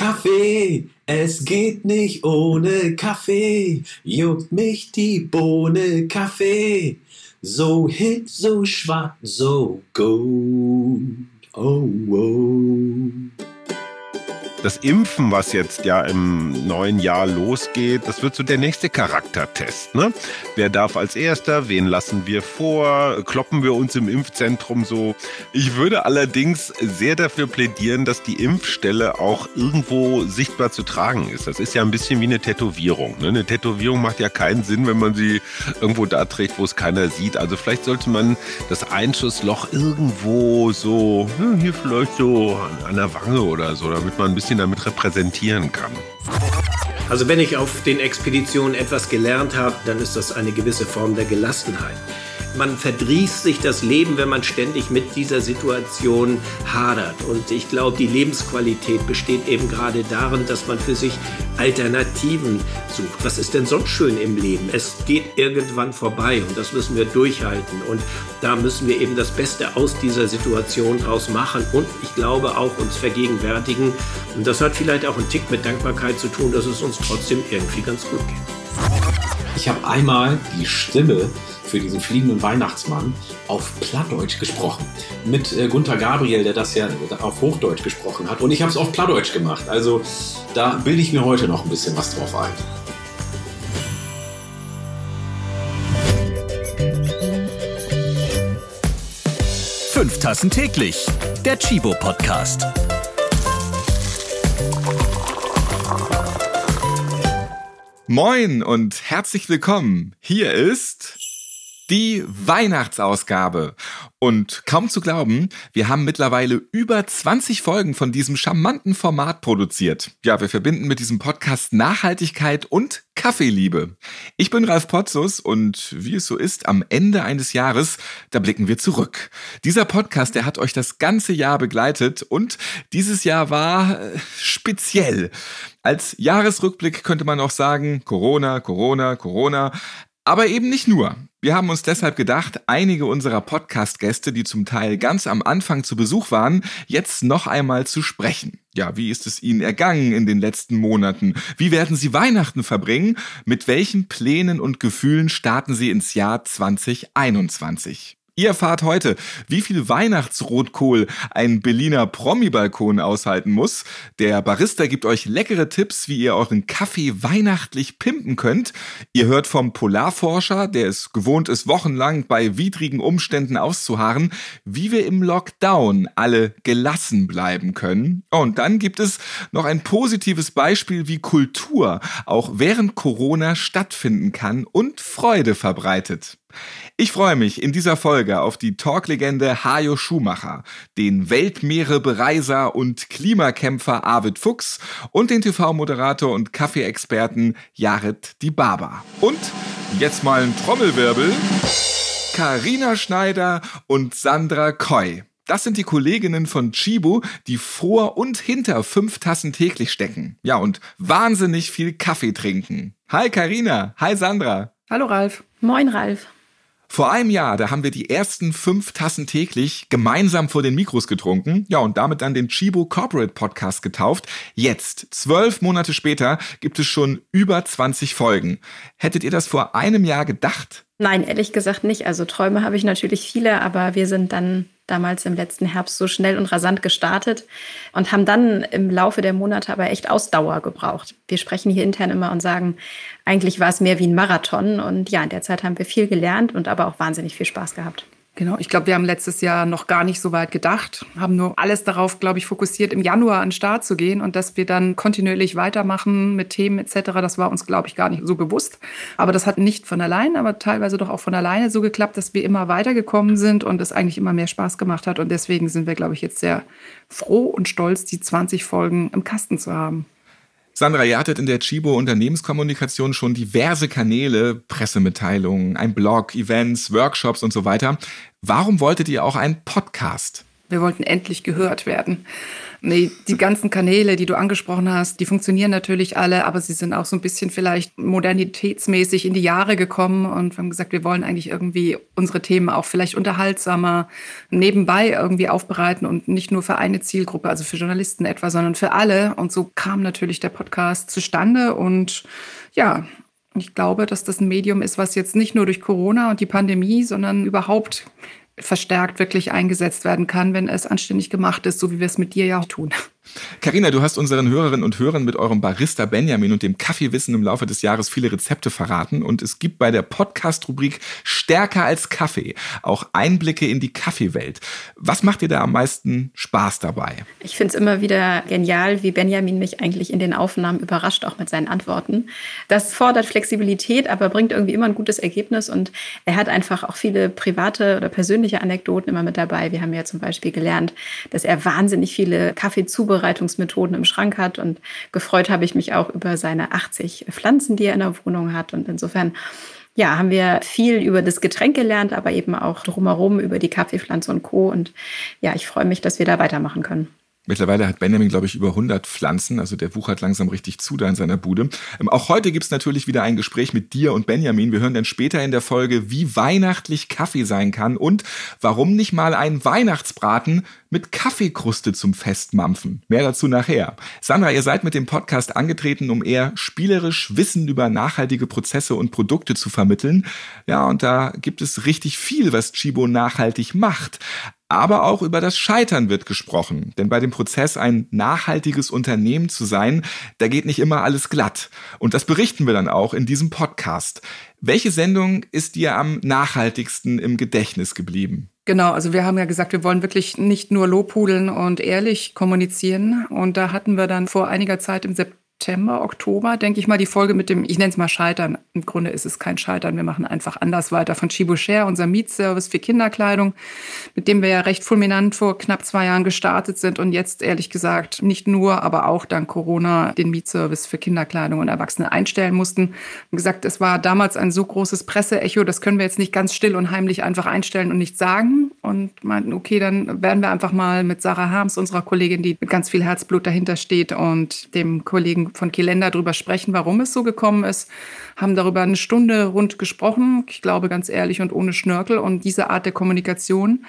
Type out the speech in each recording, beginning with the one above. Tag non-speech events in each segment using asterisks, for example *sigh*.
Kaffee, es geht nicht ohne Kaffee, juckt mich die Bohne Kaffee. So hit, so schwarz, so gut. Oh, oh. Das Impfen, was jetzt ja im neuen Jahr losgeht, das wird so der nächste Charaktertest. Ne? Wer darf als erster? Wen lassen wir vor? Kloppen wir uns im Impfzentrum so? Ich würde allerdings sehr dafür plädieren, dass die Impfstelle auch irgendwo sichtbar zu tragen ist. Das ist ja ein bisschen wie eine Tätowierung. Ne? Eine Tätowierung macht ja keinen Sinn, wenn man sie irgendwo da trägt, wo es keiner sieht. Also vielleicht sollte man das Einschussloch irgendwo so, hier vielleicht so an der Wange oder so, damit man ein bisschen bisschen damit repräsentieren kann. Also wenn ich auf den Expeditionen etwas gelernt habe, dann ist das eine gewisse Form der Gelassenheit man verdrießt sich das Leben, wenn man ständig mit dieser Situation hadert. Und ich glaube, die Lebensqualität besteht eben gerade darin, dass man für sich Alternativen sucht. Was ist denn sonst schön im Leben? Es geht irgendwann vorbei und das müssen wir durchhalten. Und da müssen wir eben das Beste aus dieser Situation draus machen und ich glaube auch uns vergegenwärtigen. Und das hat vielleicht auch einen Tick mit Dankbarkeit zu tun, dass es uns trotzdem irgendwie ganz gut geht. Ich habe einmal die Stimme für diesen fliegenden Weihnachtsmann auf Plattdeutsch gesprochen. Mit äh, Gunther Gabriel, der das ja auf Hochdeutsch gesprochen hat. Und ich habe es auf Plattdeutsch gemacht. Also da bilde ich mir heute noch ein bisschen was drauf ein. Fünf Tassen täglich. Der Chibo Podcast. Moin und herzlich willkommen. Hier ist die Weihnachtsausgabe. Und kaum zu glauben, wir haben mittlerweile über 20 Folgen von diesem charmanten Format produziert. Ja, wir verbinden mit diesem Podcast Nachhaltigkeit und Kaffeeliebe. Ich bin Ralf Potzus und wie es so ist, am Ende eines Jahres, da blicken wir zurück. Dieser Podcast, der hat euch das ganze Jahr begleitet und dieses Jahr war äh, speziell. Als Jahresrückblick könnte man auch sagen, Corona, Corona, Corona. Aber eben nicht nur. Wir haben uns deshalb gedacht, einige unserer Podcast-Gäste, die zum Teil ganz am Anfang zu Besuch waren, jetzt noch einmal zu sprechen. Ja, wie ist es Ihnen ergangen in den letzten Monaten? Wie werden Sie Weihnachten verbringen? Mit welchen Plänen und Gefühlen starten Sie ins Jahr 2021? Ihr erfahrt heute, wie viel Weihnachtsrotkohl ein Berliner Promi-Balkon aushalten muss. Der Barista gibt euch leckere Tipps, wie ihr euren Kaffee weihnachtlich pimpen könnt. Ihr hört vom Polarforscher, der es gewohnt ist, wochenlang bei widrigen Umständen auszuharren, wie wir im Lockdown alle gelassen bleiben können. Und dann gibt es noch ein positives Beispiel, wie Kultur auch während Corona stattfinden kann und Freude verbreitet. Ich freue mich in dieser Folge auf die Talklegende Hajo Schumacher, den Weltmeerebereiser und Klimakämpfer Arvid Fuchs und den TV-Moderator und Kaffeeexperten Jared Dibaba. Und jetzt mal ein Trommelwirbel. Karina Schneider und Sandra Koy. Das sind die Kolleginnen von Chibo, die vor und hinter fünf Tassen täglich stecken. Ja, und wahnsinnig viel Kaffee trinken. Hi Karina, hi Sandra. Hallo Ralf. Moin Ralf. Vor einem Jahr, da haben wir die ersten fünf Tassen täglich gemeinsam vor den Mikros getrunken. Ja, und damit dann den Chibo Corporate Podcast getauft. Jetzt, zwölf Monate später, gibt es schon über 20 Folgen. Hättet ihr das vor einem Jahr gedacht? Nein, ehrlich gesagt nicht. Also Träume habe ich natürlich viele, aber wir sind dann damals im letzten Herbst so schnell und rasant gestartet und haben dann im Laufe der Monate aber echt Ausdauer gebraucht. Wir sprechen hier intern immer und sagen, eigentlich war es mehr wie ein Marathon und ja, in der Zeit haben wir viel gelernt und aber auch wahnsinnig viel Spaß gehabt. Genau, ich glaube, wir haben letztes Jahr noch gar nicht so weit gedacht, haben nur alles darauf, glaube ich, fokussiert, im Januar an den Start zu gehen und dass wir dann kontinuierlich weitermachen mit Themen etc. Das war uns, glaube ich, gar nicht so bewusst. Aber das hat nicht von allein, aber teilweise doch auch von alleine so geklappt, dass wir immer weitergekommen sind und es eigentlich immer mehr Spaß gemacht hat. Und deswegen sind wir, glaube ich, jetzt sehr froh und stolz, die 20 Folgen im Kasten zu haben. Sandra, ihr hattet in der Chibo Unternehmenskommunikation schon diverse Kanäle, Pressemitteilungen, ein Blog, Events, Workshops und so weiter. Warum wolltet ihr auch einen Podcast? Wir wollten endlich gehört werden. Nee, die ganzen Kanäle, die du angesprochen hast, die funktionieren natürlich alle, aber sie sind auch so ein bisschen vielleicht modernitätsmäßig in die Jahre gekommen und haben gesagt, wir wollen eigentlich irgendwie unsere Themen auch vielleicht unterhaltsamer nebenbei irgendwie aufbereiten und nicht nur für eine Zielgruppe, also für Journalisten etwa, sondern für alle. Und so kam natürlich der Podcast zustande und ja, ich glaube, dass das ein Medium ist, was jetzt nicht nur durch Corona und die Pandemie, sondern überhaupt verstärkt wirklich eingesetzt werden kann, wenn es anständig gemacht ist, so wie wir es mit dir ja auch tun. Carina, du hast unseren Hörerinnen und Hörern mit eurem Barista Benjamin und dem Kaffeewissen im Laufe des Jahres viele Rezepte verraten und es gibt bei der Podcast-Rubrik Stärker als Kaffee auch Einblicke in die Kaffeewelt. Was macht dir da am meisten Spaß dabei? Ich finde es immer wieder genial, wie Benjamin mich eigentlich in den Aufnahmen überrascht, auch mit seinen Antworten. Das fordert Flexibilität, aber bringt irgendwie immer ein gutes Ergebnis und er hat einfach auch viele private oder persönliche Anekdoten immer mit dabei. Wir haben ja zum Beispiel gelernt, dass er wahnsinnig viele Kaffeezubereitungen Zubereitungsmethoden im Schrank hat. Und gefreut habe ich mich auch über seine 80 Pflanzen, die er in der Wohnung hat. Und insofern ja, haben wir viel über das Getränk gelernt, aber eben auch drumherum über die Kaffeepflanze und Co. Und ja, ich freue mich, dass wir da weitermachen können. Mittlerweile hat Benjamin, glaube ich, über 100 Pflanzen. Also der wuchert langsam richtig zu da in seiner Bude. Ähm, auch heute gibt es natürlich wieder ein Gespräch mit dir und Benjamin. Wir hören dann später in der Folge, wie weihnachtlich Kaffee sein kann und warum nicht mal ein Weihnachtsbraten mit Kaffeekruste zum Festmampfen. Mehr dazu nachher. Sandra, ihr seid mit dem Podcast angetreten, um eher spielerisch Wissen über nachhaltige Prozesse und Produkte zu vermitteln. Ja, und da gibt es richtig viel, was Chibo nachhaltig macht. Aber auch über das Scheitern wird gesprochen. Denn bei dem Prozess, ein nachhaltiges Unternehmen zu sein, da geht nicht immer alles glatt. Und das berichten wir dann auch in diesem Podcast. Welche Sendung ist dir am nachhaltigsten im Gedächtnis geblieben? Genau, also wir haben ja gesagt, wir wollen wirklich nicht nur lobhudeln und ehrlich kommunizieren. Und da hatten wir dann vor einiger Zeit im September September, Oktober, denke ich mal, die Folge mit dem, ich nenne es mal Scheitern. Im Grunde ist es kein Scheitern. Wir machen einfach anders weiter von Chibo-Share, unser Mietservice für Kinderkleidung, mit dem wir ja recht fulminant vor knapp zwei Jahren gestartet sind und jetzt ehrlich gesagt nicht nur, aber auch dank Corona den Mietservice für Kinderkleidung und Erwachsene einstellen mussten. Und gesagt, es war damals ein so großes Presseecho, das können wir jetzt nicht ganz still und heimlich einfach einstellen und nicht sagen. Und meinten, okay, dann werden wir einfach mal mit Sarah Harms, unserer Kollegin, die mit ganz viel Herzblut dahinter steht und dem Kollegen von Kilenda darüber sprechen, warum es so gekommen ist. Haben darüber eine Stunde rund gesprochen, ich glaube ganz ehrlich und ohne Schnörkel. Und diese Art der Kommunikation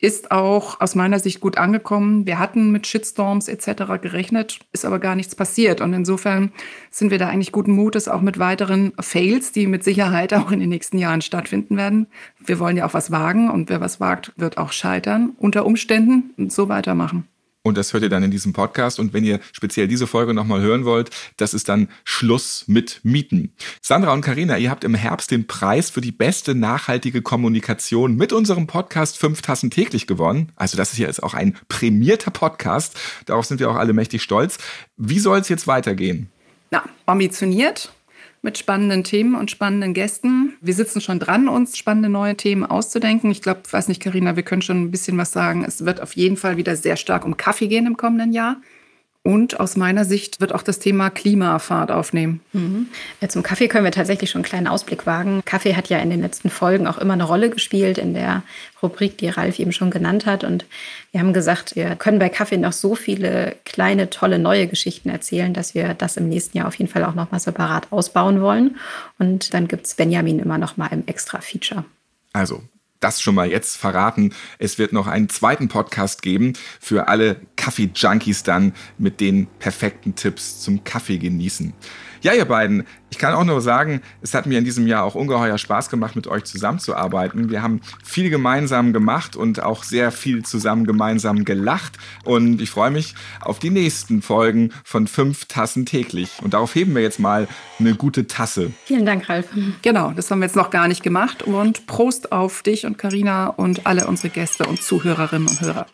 ist auch aus meiner Sicht gut angekommen. Wir hatten mit Shitstorms etc. gerechnet, ist aber gar nichts passiert. Und insofern sind wir da eigentlich guten Mutes, auch mit weiteren Fails, die mit Sicherheit auch in den nächsten Jahren stattfinden werden. Wir wollen ja auch was wagen und wer was wagt, wird auch scheitern unter Umständen und so weitermachen. Und das hört ihr dann in diesem Podcast. Und wenn ihr speziell diese Folge nochmal hören wollt, das ist dann Schluss mit Mieten. Sandra und Karina, ihr habt im Herbst den Preis für die beste nachhaltige Kommunikation mit unserem Podcast Fünf Tassen täglich gewonnen. Also das ist ja jetzt auch ein prämierter Podcast. Darauf sind wir auch alle mächtig stolz. Wie soll es jetzt weitergehen? Na, ambitioniert, mit spannenden Themen und spannenden Gästen. Wir sitzen schon dran, uns spannende neue Themen auszudenken. Ich glaube, weiß nicht, Karina, wir können schon ein bisschen was sagen. Es wird auf jeden Fall wieder sehr stark um Kaffee gehen im kommenden Jahr. Und aus meiner Sicht wird auch das Thema Klimafahrt aufnehmen. Mhm. Zum Kaffee können wir tatsächlich schon einen kleinen Ausblick wagen. Kaffee hat ja in den letzten Folgen auch immer eine Rolle gespielt in der Rubrik, die Ralf eben schon genannt hat. Und wir haben gesagt, wir können bei Kaffee noch so viele kleine, tolle neue Geschichten erzählen, dass wir das im nächsten Jahr auf jeden Fall auch nochmal separat ausbauen wollen. Und dann gibt es Benjamin immer nochmal im Extra-Feature. Also das schon mal jetzt verraten. Es wird noch einen zweiten Podcast geben für alle Kaffee-Junkies dann mit den perfekten Tipps zum Kaffee genießen. Ja, ihr beiden, ich kann auch nur sagen, es hat mir in diesem Jahr auch ungeheuer Spaß gemacht, mit euch zusammenzuarbeiten. Wir haben viel gemeinsam gemacht und auch sehr viel zusammen gemeinsam gelacht. Und ich freue mich auf die nächsten Folgen von fünf Tassen täglich. Und darauf heben wir jetzt mal eine gute Tasse. Vielen Dank, Ralf. Genau, das haben wir jetzt noch gar nicht gemacht. Und Prost auf dich und Karina und alle unsere Gäste und Zuhörerinnen und Hörer.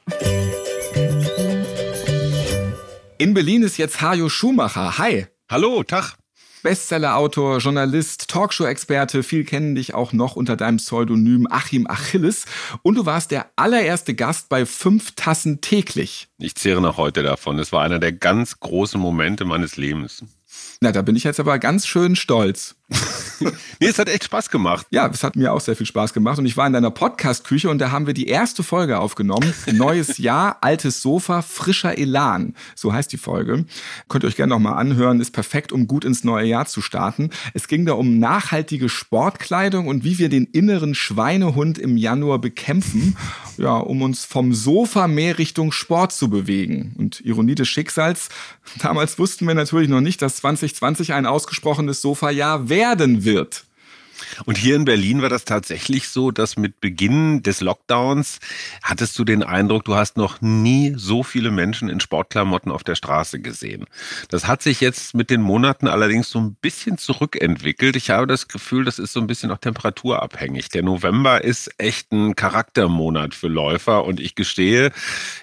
In Berlin ist jetzt Hajo Schumacher. Hi. Hallo, Tag. Bestsellerautor, Journalist, Talkshow-Experte, viel kennen dich auch noch unter deinem Pseudonym Achim Achilles. Und du warst der allererste Gast bei Fünf Tassen täglich. Ich zehre noch heute davon. Es war einer der ganz großen Momente meines Lebens. Na, da bin ich jetzt aber ganz schön stolz. *laughs* nee, es hat echt Spaß gemacht. Ja, es hat mir auch sehr viel Spaß gemacht. Und ich war in deiner Podcast-Küche und da haben wir die erste Folge aufgenommen. Neues *laughs* Jahr, altes Sofa, frischer Elan. So heißt die Folge. Könnt ihr euch gerne nochmal anhören. Ist perfekt, um gut ins neue Jahr zu starten. Es ging da um nachhaltige Sportkleidung und wie wir den inneren Schweinehund im Januar bekämpfen. Ja, um uns vom Sofa mehr Richtung Sport zu bewegen. Und Ironie des Schicksals, damals wussten wir natürlich noch nicht, dass 2020 ein ausgesprochenes Sofa-Jahr werden wird. Und hier in Berlin war das tatsächlich so, dass mit Beginn des Lockdowns hattest du den Eindruck, du hast noch nie so viele Menschen in Sportklamotten auf der Straße gesehen. Das hat sich jetzt mit den Monaten allerdings so ein bisschen zurückentwickelt. Ich habe das Gefühl, das ist so ein bisschen auch temperaturabhängig. Der November ist echt ein Charaktermonat für Läufer und ich gestehe,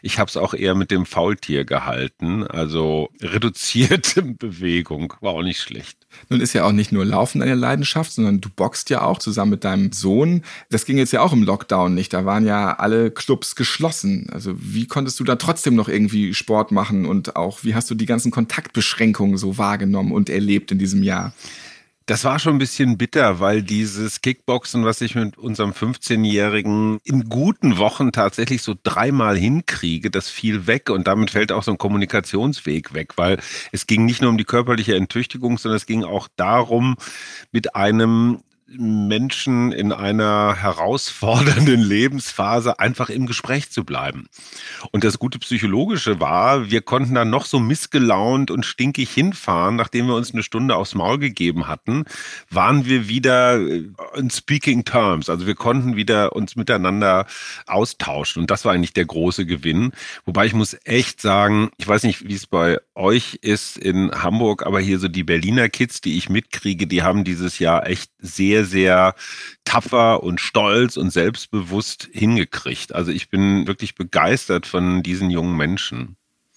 ich habe es auch eher mit dem Faultier gehalten. Also reduzierte *laughs* Bewegung war auch nicht schlecht. Nun ist ja auch nicht nur Laufen eine Leidenschaft, sondern du boxt ja auch zusammen mit deinem Sohn. Das ging jetzt ja auch im Lockdown nicht. Da waren ja alle Clubs geschlossen. Also wie konntest du da trotzdem noch irgendwie Sport machen und auch wie hast du die ganzen Kontaktbeschränkungen so wahrgenommen und erlebt in diesem Jahr? Das war schon ein bisschen bitter, weil dieses Kickboxen, was ich mit unserem 15-Jährigen in guten Wochen tatsächlich so dreimal hinkriege, das fiel weg und damit fällt auch so ein Kommunikationsweg weg, weil es ging nicht nur um die körperliche Enttüchtigung, sondern es ging auch darum, mit einem Menschen in einer herausfordernden *laughs* Lebensphase einfach im Gespräch zu bleiben. Und das gute Psychologische war, wir konnten dann noch so missgelaunt und stinkig hinfahren, nachdem wir uns eine Stunde aufs Maul gegeben hatten, waren wir wieder äh, in speaking terms. Also wir konnten wieder uns miteinander austauschen. Und das war eigentlich der große Gewinn. Wobei ich muss echt sagen, ich weiß nicht, wie es bei euch ist in Hamburg, aber hier so die Berliner Kids, die ich mitkriege, die haben dieses Jahr echt sehr, sehr tapfer und stolz und selbstbewusst hingekriegt. Also ich bin wirklich begeistert von diesen jungen Menschen.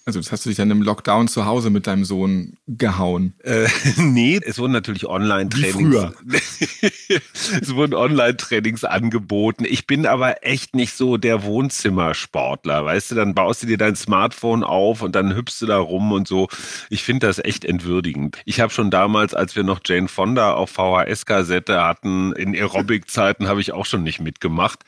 Also das hast du dich dann im Lockdown zu Hause mit deinem Sohn gehauen? Äh, *laughs* nee, es wurden natürlich Online-Trainings. *laughs* es wurden Online-Trainings angeboten. Ich bin aber echt nicht so der Wohnzimmersportler. Weißt du, dann baust du dir dein Smartphone auf und dann hüpfst du da rum und so. Ich finde das echt entwürdigend. Ich habe schon damals, als wir noch Jane Fonda auf VHS-Kassette hatten, in Aerobic-Zeiten habe ich auch schon nicht mitgemacht.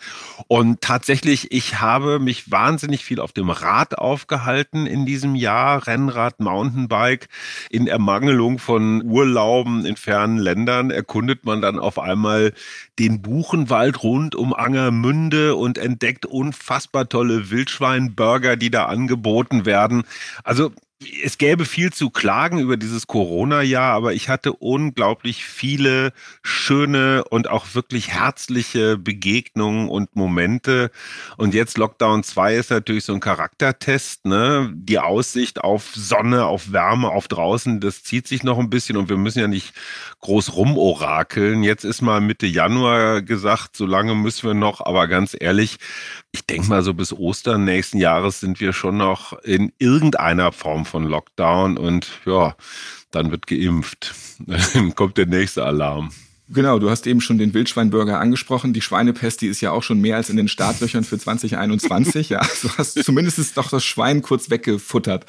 Und tatsächlich, ich habe mich wahnsinnig viel auf dem Rad aufgehalten in diesem Jahr, Rennrad, Mountainbike. In Ermangelung von Urlauben in fernen Ländern erkundet man dann auf einmal den Buchenwald rund um Angermünde und entdeckt unfassbar tolle Wildschweinburger, die da angeboten werden. Also es gäbe viel zu klagen über dieses Corona-Jahr, aber ich hatte unglaublich viele schöne und auch wirklich herzliche Begegnungen und Momente. Und jetzt Lockdown 2 ist natürlich so ein Charaktertest, ne? Die Aussicht auf Sonne, auf Wärme, auf draußen, das zieht sich noch ein bisschen und wir müssen ja nicht groß rumorakeln. Jetzt ist mal Mitte Januar gesagt, so lange müssen wir noch, aber ganz ehrlich, ich denke mal, so bis Ostern nächsten Jahres sind wir schon noch in irgendeiner Form von Lockdown und ja, dann wird geimpft. *laughs* Dann kommt der nächste Alarm. Genau, du hast eben schon den Wildschweinburger angesprochen. Die Schweinepest, die ist ja auch schon mehr als in den Startlöchern für 2021. Ja, du hast zumindest doch das Schwein kurz weggefuttert.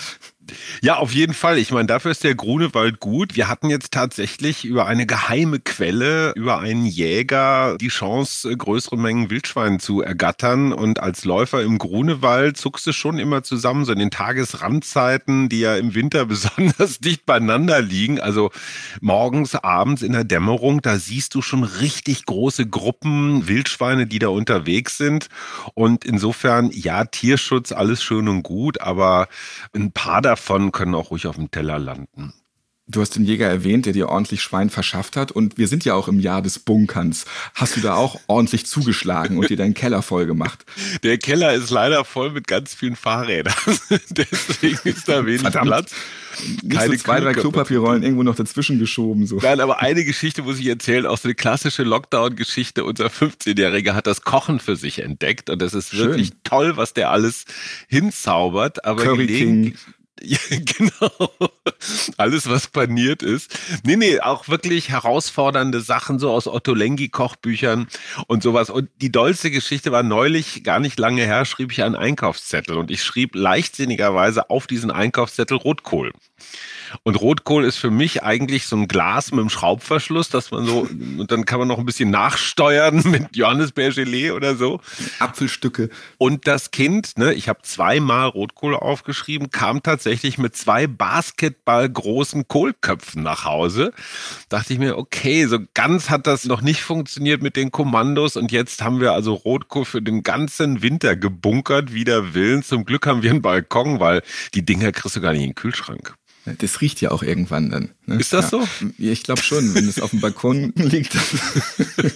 Ja, auf jeden Fall. Ich meine, dafür ist der Grunewald gut. Wir hatten jetzt tatsächlich über eine geheime Quelle, über einen Jäger die Chance, größere Mengen Wildschwein zu ergattern. Und als Läufer im Grunewald zuckst du schon immer zusammen, so in den Tagesrandzeiten, die ja im Winter *laughs* besonders dicht beieinander liegen. Also morgens, abends in der Dämmerung, da siehst du schon richtig große Gruppen Wildschweine, die da unterwegs sind. Und insofern, ja, Tierschutz, alles schön und gut, aber ein paar davon davon können auch ruhig auf dem Teller landen. Du hast den Jäger erwähnt, der dir ordentlich Schwein verschafft hat. Und wir sind ja auch im Jahr des Bunkerns. Hast du da auch *laughs* ordentlich zugeschlagen und dir deinen Keller voll gemacht? Der Keller ist leider voll mit ganz vielen Fahrrädern. *laughs* Deswegen ist da wenig Verdammt. Platz. Keine so zwei, drei Klopapierrollen irgendwo noch dazwischen geschoben. So. Nein, aber eine Geschichte muss ich erzählen, auch so eine klassische Lockdown-Geschichte. Unser 15-Jähriger hat das Kochen für sich entdeckt und das ist Schön. wirklich toll, was der alles hinzaubert. Aber Curry King. Ja, *laughs* genau. alles, was paniert ist. Nee, nee, auch wirklich herausfordernde Sachen, so aus Otto Lengi-Kochbüchern und sowas. Und die dollste Geschichte war neulich, gar nicht lange her, schrieb ich einen Einkaufszettel und ich schrieb leichtsinnigerweise auf diesen Einkaufszettel Rotkohl. Und Rotkohl ist für mich eigentlich so ein Glas mit einem Schraubverschluss, dass man so, und dann kann man noch ein bisschen nachsteuern *laughs* mit Johannisbeergelee oder so. Apfelstücke. Und das Kind, ne, ich habe zweimal Rotkohl aufgeschrieben, kam tatsächlich mit zwei basketballgroßen Kohlköpfen nach Hause. Dachte ich mir, okay, so ganz hat das noch nicht funktioniert mit den Kommandos und jetzt haben wir also Rotkohl für den ganzen Winter gebunkert, wider Willen. Zum Glück haben wir einen Balkon, weil die Dinger kriegst du gar nicht in den Kühlschrank. Das riecht ja auch irgendwann dann. Ne? Ist das ja. so? Ich glaube schon, wenn es auf dem Balkon *laughs* liegt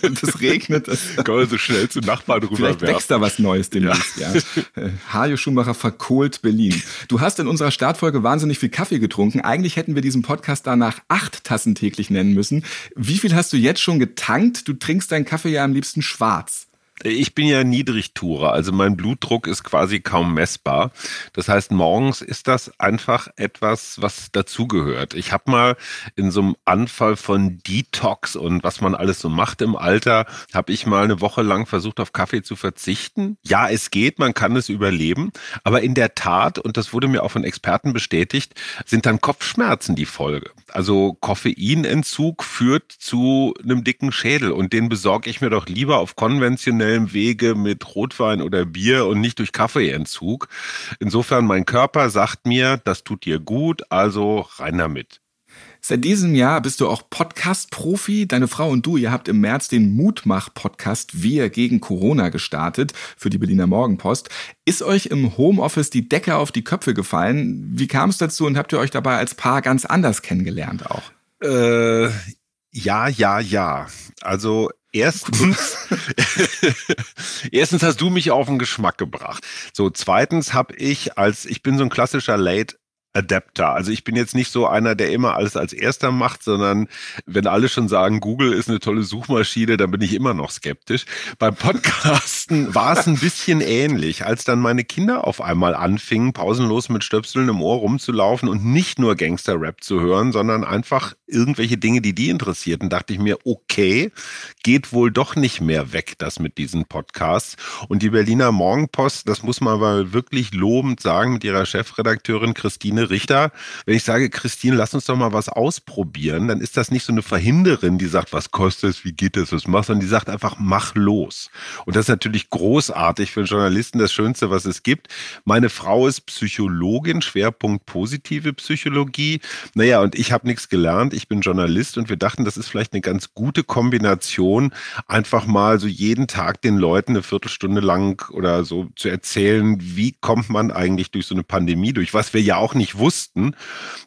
und es *laughs* regnet. Das Kann man so schnell zu Nachbarn rüber Vielleicht werfen. wächst da was Neues demnächst, ja. ja. Hajo Schumacher verkohlt Berlin. Du hast in unserer Startfolge wahnsinnig viel Kaffee getrunken. Eigentlich hätten wir diesen Podcast danach acht Tassen täglich nennen müssen. Wie viel hast du jetzt schon getankt? Du trinkst deinen Kaffee ja am liebsten schwarz. Ich bin ja Niedrigtourer, also mein Blutdruck ist quasi kaum messbar. Das heißt, morgens ist das einfach etwas, was dazugehört. Ich habe mal in so einem Anfall von Detox und was man alles so macht im Alter, habe ich mal eine Woche lang versucht, auf Kaffee zu verzichten. Ja, es geht, man kann es überleben, aber in der Tat, und das wurde mir auch von Experten bestätigt, sind dann Kopfschmerzen die Folge. Also Koffeinentzug führt zu einem dicken Schädel und den besorge ich mir doch lieber auf konventionellem Wege mit Rotwein oder Bier und nicht durch Kaffeeentzug. Insofern, mein Körper sagt mir, das tut dir gut, also rein damit. Seit diesem Jahr bist du auch Podcast-Profi. Deine Frau und du, ihr habt im März den Mutmach-Podcast Wir gegen Corona gestartet für die Berliner Morgenpost. Ist euch im Homeoffice die Decke auf die Köpfe gefallen? Wie kam es dazu und habt ihr euch dabei als Paar ganz anders kennengelernt auch? Äh, ja, ja, ja. Also Erstens, *laughs* erstens hast du mich auf den Geschmack gebracht. So, zweitens habe ich als, ich bin so ein klassischer Late Adapter. Also ich bin jetzt nicht so einer, der immer alles als erster macht, sondern wenn alle schon sagen, Google ist eine tolle Suchmaschine, dann bin ich immer noch skeptisch. Beim Podcasten war es ein bisschen ähnlich, als dann meine Kinder auf einmal anfingen, pausenlos mit Stöpseln im Ohr rumzulaufen und nicht nur Gangster-Rap zu hören, sondern einfach irgendwelche Dinge, die die interessierten, dachte ich mir, okay, geht wohl doch nicht mehr weg, das mit diesen Podcasts. Und die Berliner Morgenpost, das muss man mal wirklich lobend sagen, mit ihrer Chefredakteurin Christine Richter. Wenn ich sage, Christine, lass uns doch mal was ausprobieren, dann ist das nicht so eine Verhinderin, die sagt, was kostet es, wie geht es, was machst du, sondern die sagt einfach, mach los. Und das ist natürlich großartig für einen Journalisten, das Schönste, was es gibt. Meine Frau ist Psychologin, Schwerpunkt positive Psychologie. Naja, und ich habe nichts gelernt. Ich bin Journalist und wir dachten, das ist vielleicht eine ganz gute Kombination, einfach mal so jeden Tag den Leuten eine Viertelstunde lang oder so zu erzählen, wie kommt man eigentlich durch so eine Pandemie durch, was wir ja auch nicht wussten.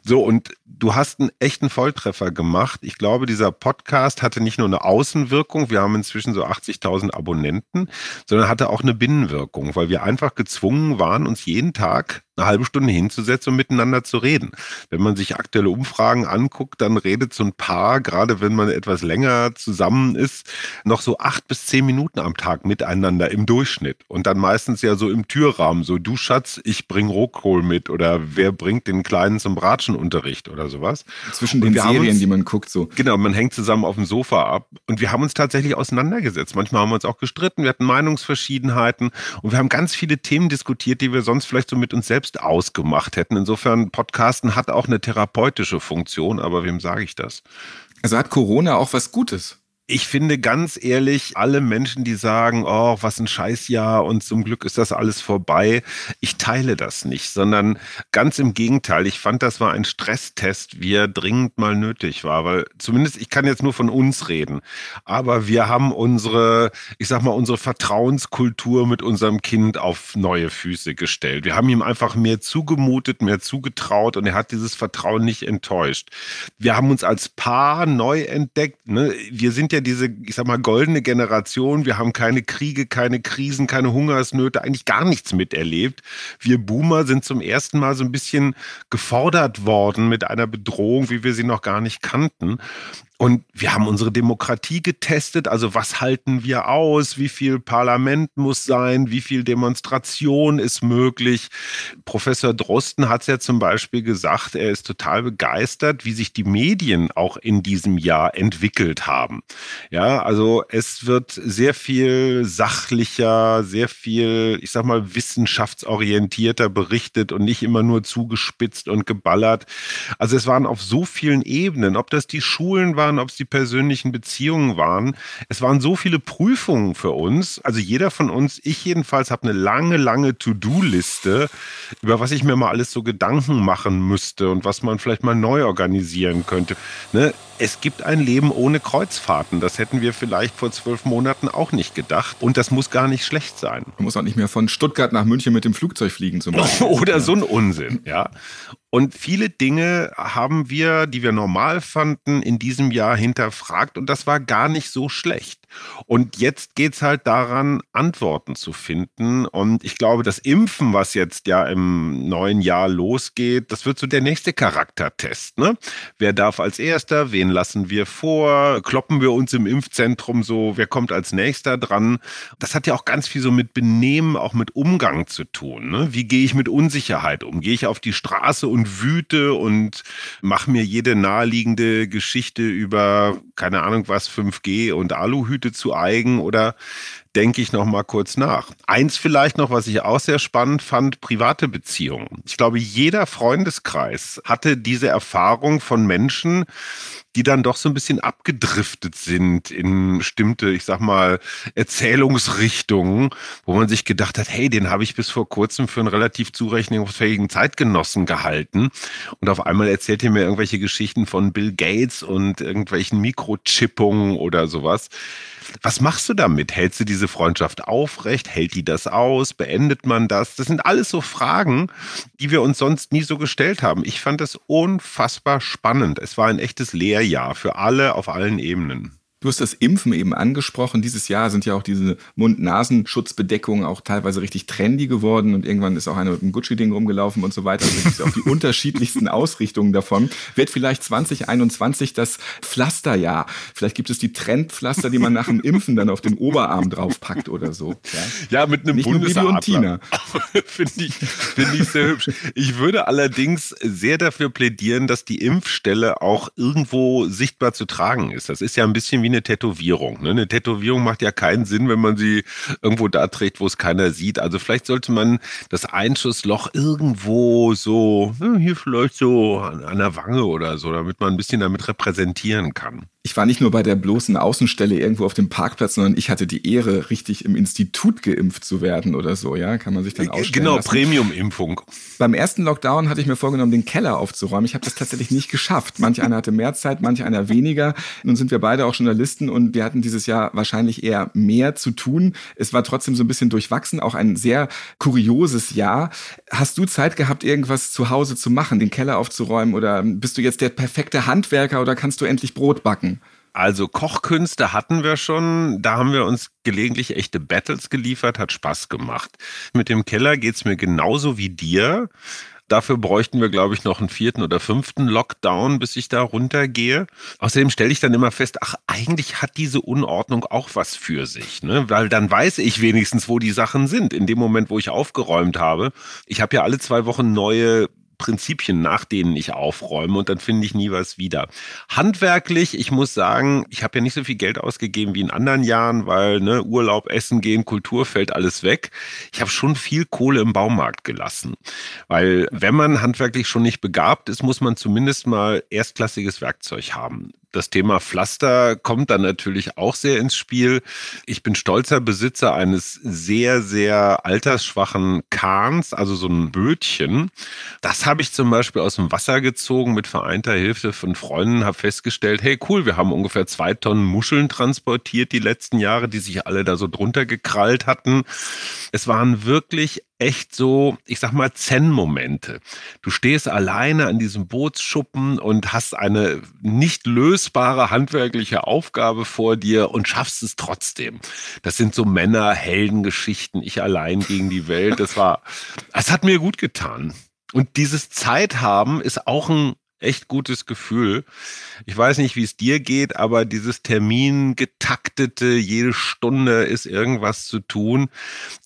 So, und du hast einen echten Volltreffer gemacht. Ich glaube, dieser Podcast hatte nicht nur eine Außenwirkung, wir haben inzwischen so 80.000 Abonnenten, sondern hatte auch eine Binnenwirkung, weil wir einfach gezwungen waren, uns jeden Tag eine halbe Stunde hinzusetzen und miteinander zu reden. Wenn man sich aktuelle Umfragen anguckt, dann redet so ein Paar, gerade wenn man etwas länger zusammen ist, noch so acht bis zehn Minuten am Tag miteinander im Durchschnitt. Und dann meistens ja so im Türrahmen, so du Schatz, ich bring Rohkohl mit oder wer bringt den Kleinen zum Bratschenunterricht oder sowas. Zwischen den Serien, uns, die man guckt, so. Genau, man hängt zusammen auf dem Sofa ab. Und wir haben uns tatsächlich auseinandergesetzt. Manchmal haben wir uns auch gestritten, wir hatten Meinungsverschiedenheiten und wir haben ganz viele Themen diskutiert, die wir sonst vielleicht so mit uns selbst selbst ausgemacht hätten. Insofern, Podcasten hat auch eine therapeutische Funktion, aber wem sage ich das? Also hat Corona auch was Gutes? Ich finde ganz ehrlich, alle Menschen, die sagen, oh, was ein Scheißjahr und zum Glück ist das alles vorbei, ich teile das nicht, sondern ganz im Gegenteil. Ich fand, das war ein Stresstest, wie er dringend mal nötig war, weil zumindest, ich kann jetzt nur von uns reden, aber wir haben unsere, ich sag mal, unsere Vertrauenskultur mit unserem Kind auf neue Füße gestellt. Wir haben ihm einfach mehr zugemutet, mehr zugetraut und er hat dieses Vertrauen nicht enttäuscht. Wir haben uns als Paar neu entdeckt. Ne? Wir sind ja ja diese, ich sag mal, goldene Generation. Wir haben keine Kriege, keine Krisen, keine Hungersnöte, eigentlich gar nichts miterlebt. Wir Boomer sind zum ersten Mal so ein bisschen gefordert worden mit einer Bedrohung, wie wir sie noch gar nicht kannten. Und wir haben unsere Demokratie getestet. Also was halten wir aus? Wie viel Parlament muss sein? Wie viel Demonstration ist möglich? Professor Drosten hat es ja zum Beispiel gesagt, er ist total begeistert, wie sich die Medien auch in diesem Jahr entwickelt haben. Ja, also es wird sehr viel sachlicher, sehr viel, ich sag mal, wissenschaftsorientierter berichtet und nicht immer nur zugespitzt und geballert. Also es waren auf so vielen Ebenen, ob das die Schulen waren, waren, ob es die persönlichen Beziehungen waren. Es waren so viele Prüfungen für uns. Also jeder von uns, ich jedenfalls, habe eine lange, lange To-Do-Liste, über was ich mir mal alles so Gedanken machen müsste und was man vielleicht mal neu organisieren könnte. Ne? Es gibt ein Leben ohne Kreuzfahrten. Das hätten wir vielleicht vor zwölf Monaten auch nicht gedacht. Und das muss gar nicht schlecht sein. Man muss auch nicht mehr von Stuttgart nach München mit dem Flugzeug fliegen zum *laughs* Beispiel. Oder so ein Unsinn, ja. Und viele Dinge haben wir, die wir normal fanden, in diesem Jahr hinterfragt und das war gar nicht so schlecht. Und jetzt geht es halt daran, Antworten zu finden. Und ich glaube, das Impfen, was jetzt ja im neuen Jahr losgeht, das wird so der nächste Charaktertest. Ne? Wer darf als erster? Wen lassen wir vor? Kloppen wir uns im Impfzentrum so? Wer kommt als nächster dran? Das hat ja auch ganz viel so mit Benehmen, auch mit Umgang zu tun. Ne? Wie gehe ich mit Unsicherheit um? Gehe ich auf die Straße und wüte und mache mir jede naheliegende Geschichte über, keine Ahnung was, 5G und Aluhüte Güte zu eigen oder denke ich noch mal kurz nach. Eins vielleicht noch, was ich auch sehr spannend fand, private Beziehungen. Ich glaube, jeder Freundeskreis hatte diese Erfahrung von Menschen, die dann doch so ein bisschen abgedriftet sind in bestimmte, ich sag mal, Erzählungsrichtungen, wo man sich gedacht hat, hey, den habe ich bis vor kurzem für einen relativ zurechnungsfähigen Zeitgenossen gehalten. Und auf einmal erzählt ihr mir irgendwelche Geschichten von Bill Gates und irgendwelchen Mikrochippungen oder sowas. Was machst du damit? Hältst du diese Freundschaft aufrecht? Hält die das aus? Beendet man das? Das sind alles so Fragen, die wir uns sonst nie so gestellt haben. Ich fand das unfassbar spannend. Es war ein echtes Lehrjahr für alle auf allen Ebenen. Du hast das Impfen eben angesprochen. Dieses Jahr sind ja auch diese Mund-Nasen-Schutzbedeckungen auch teilweise richtig trendy geworden und irgendwann ist auch einer mit einem Gucci-Ding rumgelaufen und so weiter. Also gibt es ja auch die *laughs* unterschiedlichsten Ausrichtungen davon. Wird vielleicht 2021 das Pflasterjahr. Vielleicht gibt es die Trendpflaster, die man nach dem Impfen dann auf den Oberarm draufpackt oder so. Ja, ja mit einem Nicht Bundesadler. *laughs* Finde ich, find ich sehr hübsch. Ich würde allerdings sehr dafür plädieren, dass die Impfstelle auch irgendwo sichtbar zu tragen ist. Das ist ja ein bisschen wie wie eine Tätowierung. Ne? Eine Tätowierung macht ja keinen Sinn, wenn man sie irgendwo da trägt, wo es keiner sieht. Also vielleicht sollte man das Einschussloch irgendwo so, ne, hier vielleicht so an der Wange oder so, damit man ein bisschen damit repräsentieren kann ich war nicht nur bei der bloßen Außenstelle irgendwo auf dem Parkplatz, sondern ich hatte die Ehre, richtig im Institut geimpft zu werden oder so, ja, kann man sich dann ausstellen Genau, Premium-Impfung. Beim ersten Lockdown hatte ich mir vorgenommen, den Keller aufzuräumen. Ich habe das tatsächlich nicht geschafft. Manch einer hatte mehr Zeit, manch einer weniger. Nun sind wir beide auch Journalisten und wir hatten dieses Jahr wahrscheinlich eher mehr zu tun. Es war trotzdem so ein bisschen durchwachsen, auch ein sehr kurioses Jahr. Hast du Zeit gehabt, irgendwas zu Hause zu machen, den Keller aufzuräumen oder bist du jetzt der perfekte Handwerker oder kannst du endlich Brot backen? Also Kochkünste hatten wir schon, da haben wir uns gelegentlich echte Battles geliefert, hat Spaß gemacht. Mit dem Keller geht es mir genauso wie dir. Dafür bräuchten wir, glaube ich, noch einen vierten oder fünften Lockdown, bis ich da runtergehe. Außerdem stelle ich dann immer fest, ach, eigentlich hat diese Unordnung auch was für sich, ne? Weil dann weiß ich wenigstens, wo die Sachen sind. In dem Moment, wo ich aufgeräumt habe. Ich habe ja alle zwei Wochen neue Prinzipien, nach denen ich aufräume und dann finde ich nie was wieder. Handwerklich, ich muss sagen, ich habe ja nicht so viel Geld ausgegeben wie in anderen Jahren, weil ne, Urlaub, Essen gehen, Kultur fällt alles weg. Ich habe schon viel Kohle im Baumarkt gelassen, weil wenn man handwerklich schon nicht begabt ist, muss man zumindest mal erstklassiges Werkzeug haben. Das Thema Pflaster kommt dann natürlich auch sehr ins Spiel. Ich bin stolzer Besitzer eines sehr, sehr altersschwachen Kahns, also so ein Bötchen. Das habe ich zum Beispiel aus dem Wasser gezogen mit vereinter Hilfe von Freunden, habe festgestellt, hey cool, wir haben ungefähr zwei Tonnen Muscheln transportiert die letzten Jahre, die sich alle da so drunter gekrallt hatten. Es waren wirklich echt so, ich sag mal, Zen-Momente. Du stehst alleine an diesem Bootsschuppen und hast eine nicht lösbare handwerkliche Aufgabe vor dir und schaffst es trotzdem. Das sind so Männer-Heldengeschichten, ich allein gegen die Welt. Das war, *laughs* es hat mir gut getan. Und dieses Zeit haben ist auch ein echt gutes Gefühl. Ich weiß nicht, wie es dir geht, aber dieses Termin getaktete, jede Stunde ist irgendwas zu tun.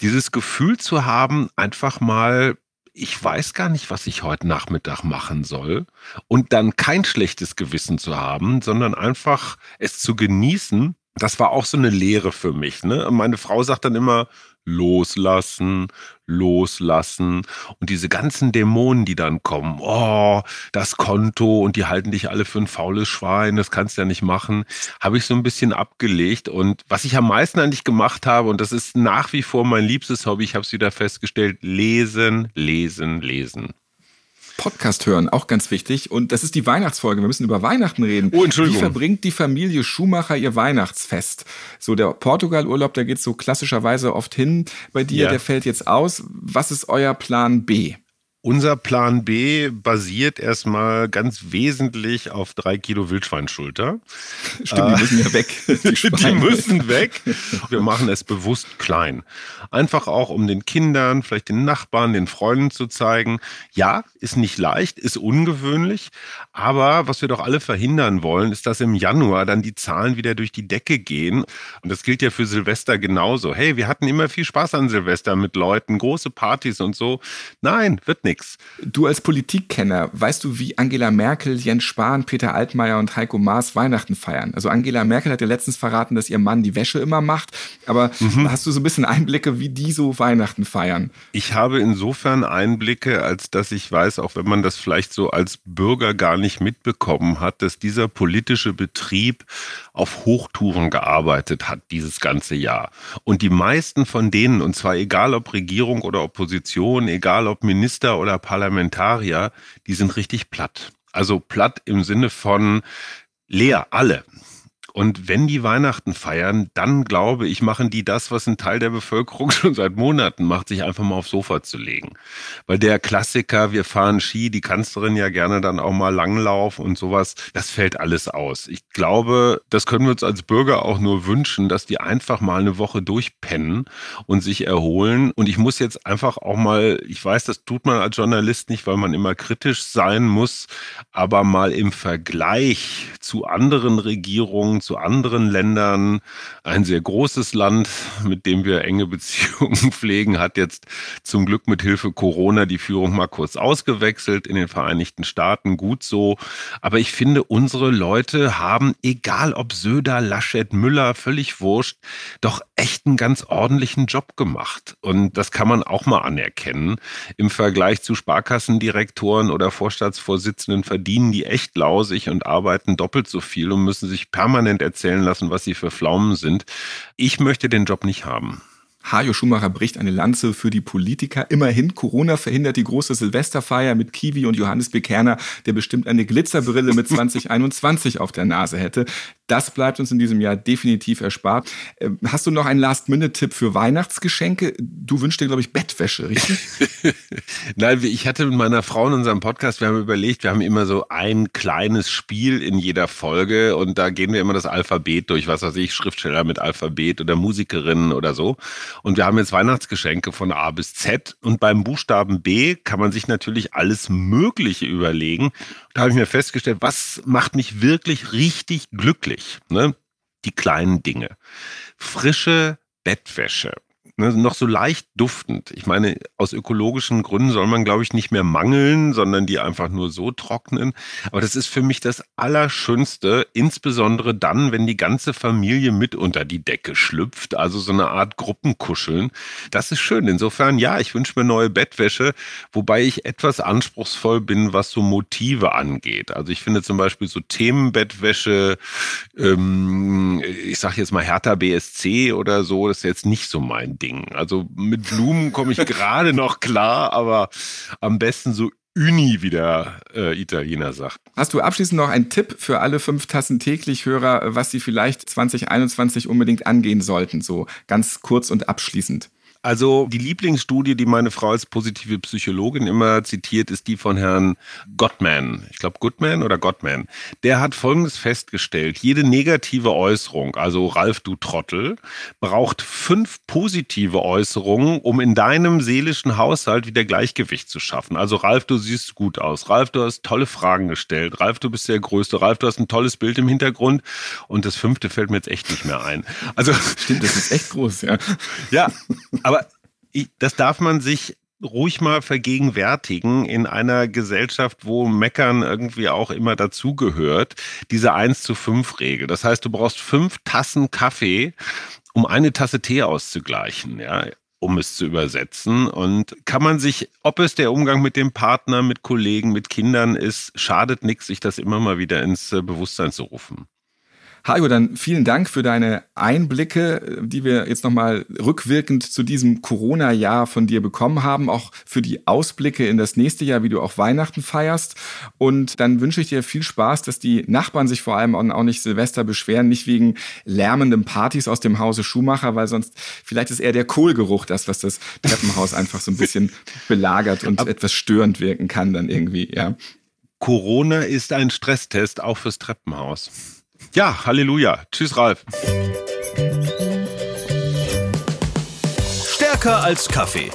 Dieses Gefühl zu haben, einfach mal ich weiß gar nicht, was ich heute Nachmittag machen soll. Und dann kein schlechtes Gewissen zu haben, sondern einfach es zu genießen, das war auch so eine Lehre für mich. Ne? Meine Frau sagt dann immer, loslassen, loslassen. Und diese ganzen Dämonen, die dann kommen, oh, das Konto und die halten dich alle für ein faules Schwein, das kannst du ja nicht machen, habe ich so ein bisschen abgelegt. Und was ich am meisten eigentlich gemacht habe, und das ist nach wie vor mein liebstes Hobby, ich habe es wieder festgestellt, lesen, lesen, lesen. Podcast hören, auch ganz wichtig. Und das ist die Weihnachtsfolge. Wir müssen über Weihnachten reden. Oh, Entschuldigung. Wie verbringt die Familie Schumacher ihr Weihnachtsfest? So der Portugal-Urlaub, der geht so klassischerweise oft hin. Bei dir, Ja. der fällt jetzt aus. Was ist euer Plan B? Unser Plan B basiert erstmal ganz wesentlich auf drei Kilo Wildschweinschulter. Stimmt, die müssen ja weg. Die, *laughs* Die müssen weg. Wir machen es bewusst klein. Einfach auch, um den Kindern, vielleicht den Nachbarn, den Freunden zu zeigen, ja, ist nicht leicht, ist ungewöhnlich, aber was wir doch alle verhindern wollen, ist, dass im Januar dann die Zahlen wieder durch die Decke gehen. Und das gilt ja für Silvester genauso. Hey, wir hatten immer viel Spaß an Silvester mit Leuten, große Partys und so. Nein, wird nichts. Du als Politikkenner, weißt du, wie Angela Merkel, Jens Spahn, Peter Altmaier und Heiko Maas Weihnachten feiern? Also Angela Merkel hat ja letztens verraten, dass ihr Mann die Wäsche immer macht. Aber hast du so ein bisschen Einblicke, wie die so Weihnachten feiern? Ich habe insofern Einblicke, als dass ich weiß, auch wenn man das vielleicht so als Bürger gar nicht mitbekommen hat, dass dieser politische Betrieb auf Hochtouren gearbeitet hat dieses ganze Jahr. Und die meisten von denen, und zwar egal ob Regierung oder Opposition, egal ob Minister oder Parlamentarier, die sind richtig platt. Also platt im Sinne von leer, alle. Und wenn die Weihnachten feiern, dann glaube ich, machen die das, was ein Teil der Bevölkerung *laughs* schon seit Monaten macht, sich einfach mal aufs Sofa zu legen. Weil der Klassiker, wir fahren Ski, die Kanzlerin ja gerne dann auch mal Langlauf und sowas, das fällt alles aus. Ich glaube, das können wir uns als Bürger auch nur wünschen, dass die einfach mal eine Woche durchpennen und sich erholen. Und ich muss jetzt einfach auch mal, ich weiß, das tut man als Journalist nicht, weil man immer kritisch sein muss, aber mal im Vergleich zu anderen Regierungen, zu anderen Ländern, ein sehr großes Land, mit dem wir enge Beziehungen *laughs* pflegen, hat jetzt zum Glück mit Hilfe Corona die Führung mal kurz ausgewechselt in den Vereinigten Staaten. Gut so. Aber ich finde, unsere Leute haben, egal ob Söder, Laschet, Müller, völlig wurscht, doch echt einen ganz ordentlichen Job gemacht. Und das kann man auch mal anerkennen. Im Vergleich zu Sparkassendirektoren oder Vorstandsvorsitzenden verdienen die echt lausig und arbeiten doppelt so viel und müssen sich permanent erzählen lassen, was sie für Pflaumen sind. Ich möchte den Job nicht haben. Hajo Schumacher bricht eine Lanze für die Politiker. Immerhin, Corona verhindert die große Silvesterfeier mit Kiwi und Johannes Bekerner, der bestimmt eine Glitzerbrille mit *laughs* 2021 auf der Nase hätte. Das bleibt uns in diesem Jahr definitiv erspart. Ähm, Hast du noch einen Last-Minute-Tipp für Weihnachtsgeschenke? Du wünschst dir, glaube ich, Bettwäsche, richtig? *laughs* Nein, ich hatte mit meiner Frau in unserem Podcast, wir haben überlegt, wir haben immer so ein kleines Spiel in jeder Folge und da gehen wir immer das Alphabet durch, was weiß ich, Schriftsteller mit Alphabet oder Musikerinnen oder so. Und wir haben jetzt Weihnachtsgeschenke von A bis Z und beim Buchstaben B kann man sich natürlich alles Mögliche überlegen. Da habe ich mir festgestellt, was macht mich wirklich richtig glücklich? Ne? Die kleinen Dinge. Frische Bettwäsche. Ne, noch so leicht duftend. Ich meine, aus ökologischen Gründen soll man, glaube ich, nicht mehr mangeln, sondern die einfach nur so trocknen. Aber das ist für mich das Allerschönste, insbesondere dann, wenn die ganze Familie mit unter die Decke schlüpft, also so eine Art Gruppenkuscheln. Das ist schön. Insofern, ja, ich wünsche mir neue Bettwäsche, wobei ich etwas anspruchsvoll bin, was so Motive angeht. Also ich finde zum Beispiel so Themenbettwäsche, ähm, ich sage jetzt mal Hertha BSC oder so, das ist jetzt nicht so mein Ding. Also mit Blumen komme ich gerade noch klar, aber am besten so Uni, wie der äh, Italiener sagt. Hast du abschließend noch einen Tipp für alle fünf Tassen täglich Hörer, was sie vielleicht 2021 unbedingt angehen sollten? So ganz kurz und abschließend. Also die Lieblingsstudie, die meine Frau als positive Psychologin immer zitiert, ist die von Herrn Gottman. Ich glaube Goodman oder Gottman. Der hat Folgendes festgestellt. Jede negative Äußerung, also Ralf, du Trottel, braucht fünf positive Äußerungen, um in deinem seelischen Haushalt wieder Gleichgewicht zu schaffen. Also Ralf, du siehst gut aus. Ralf, du hast tolle Fragen gestellt. Ralf, du bist der Größte. Ralf, du hast ein tolles Bild im Hintergrund. Und das fünfte fällt mir jetzt echt nicht mehr ein. Also Stimmt, das ist echt groß, ja. Ja, aber ich, das darf man sich ruhig mal vergegenwärtigen in einer Gesellschaft, wo Meckern irgendwie auch immer dazugehört, diese 1 zu 5 Regel. Das heißt, du brauchst fünf Tassen Kaffee, um eine Tasse Tee auszugleichen, ja, um es zu übersetzen. Und kann man sich, ob es der Umgang mit dem Partner, mit Kollegen, mit Kindern ist, schadet nichts, sich das immer mal wieder ins äh, Bewusstsein zu rufen. Hajo, dann vielen Dank für deine Einblicke, die wir jetzt nochmal rückwirkend zu diesem Corona-Jahr von dir bekommen haben, auch für die Ausblicke in das nächste Jahr, wie du auch Weihnachten feierst. Und dann wünsche ich dir viel Spaß, dass die Nachbarn sich vor allem auch nicht Silvester beschweren, nicht wegen lärmenden Partys aus dem Hause Schumacher, weil sonst vielleicht ist eher der Kohlgeruch das, was das Treppenhaus einfach so ein bisschen *laughs* belagert und etwas störend wirken kann dann irgendwie, ja. Corona ist ein Stresstest auch fürs Treppenhaus. Ja, Halleluja. Tschüss, Ralf. Stärker als Kaffee.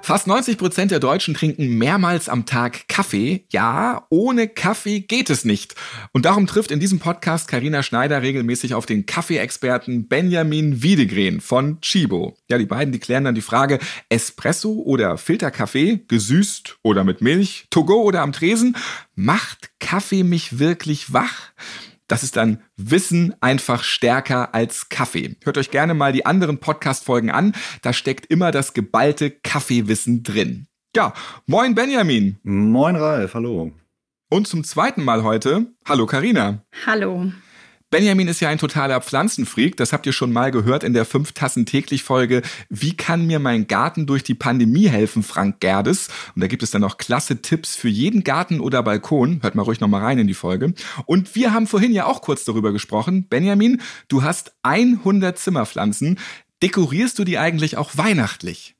Fast 90 Prozent der Deutschen trinken mehrmals am Tag Kaffee. Ja, ohne Kaffee geht es nicht. Und darum trifft in diesem Podcast Karina Schneider regelmäßig auf den Kaffeeexperten Benjamin Wiedegren von Chibo. Ja, die beiden, die klären dann die Frage, Espresso oder Filterkaffee, gesüßt oder mit Milch, Togo oder am Tresen, macht Kaffee mich wirklich wach? Das ist dann Wissen einfach stärker als Kaffee. Hört euch gerne mal die anderen Podcast-Folgen an. Da steckt immer das geballte Kaffeewissen drin. Ja, moin Benjamin. Moin Ralf, hallo. Und zum zweiten Mal heute, hallo Karina. Hallo. Benjamin ist ja ein totaler Pflanzenfreak. Das habt ihr schon mal gehört in der 5 Tassen täglich Folge. Wie kann mir mein Garten durch die Pandemie helfen, Frank Gerdes? Und da gibt es dann noch klasse Tipps für jeden Garten oder Balkon. Hört mal ruhig noch mal rein in die Folge. Und wir haben vorhin ja auch kurz darüber gesprochen. Benjamin, du hast 100 Zimmerpflanzen. Dekorierst du die eigentlich auch weihnachtlich?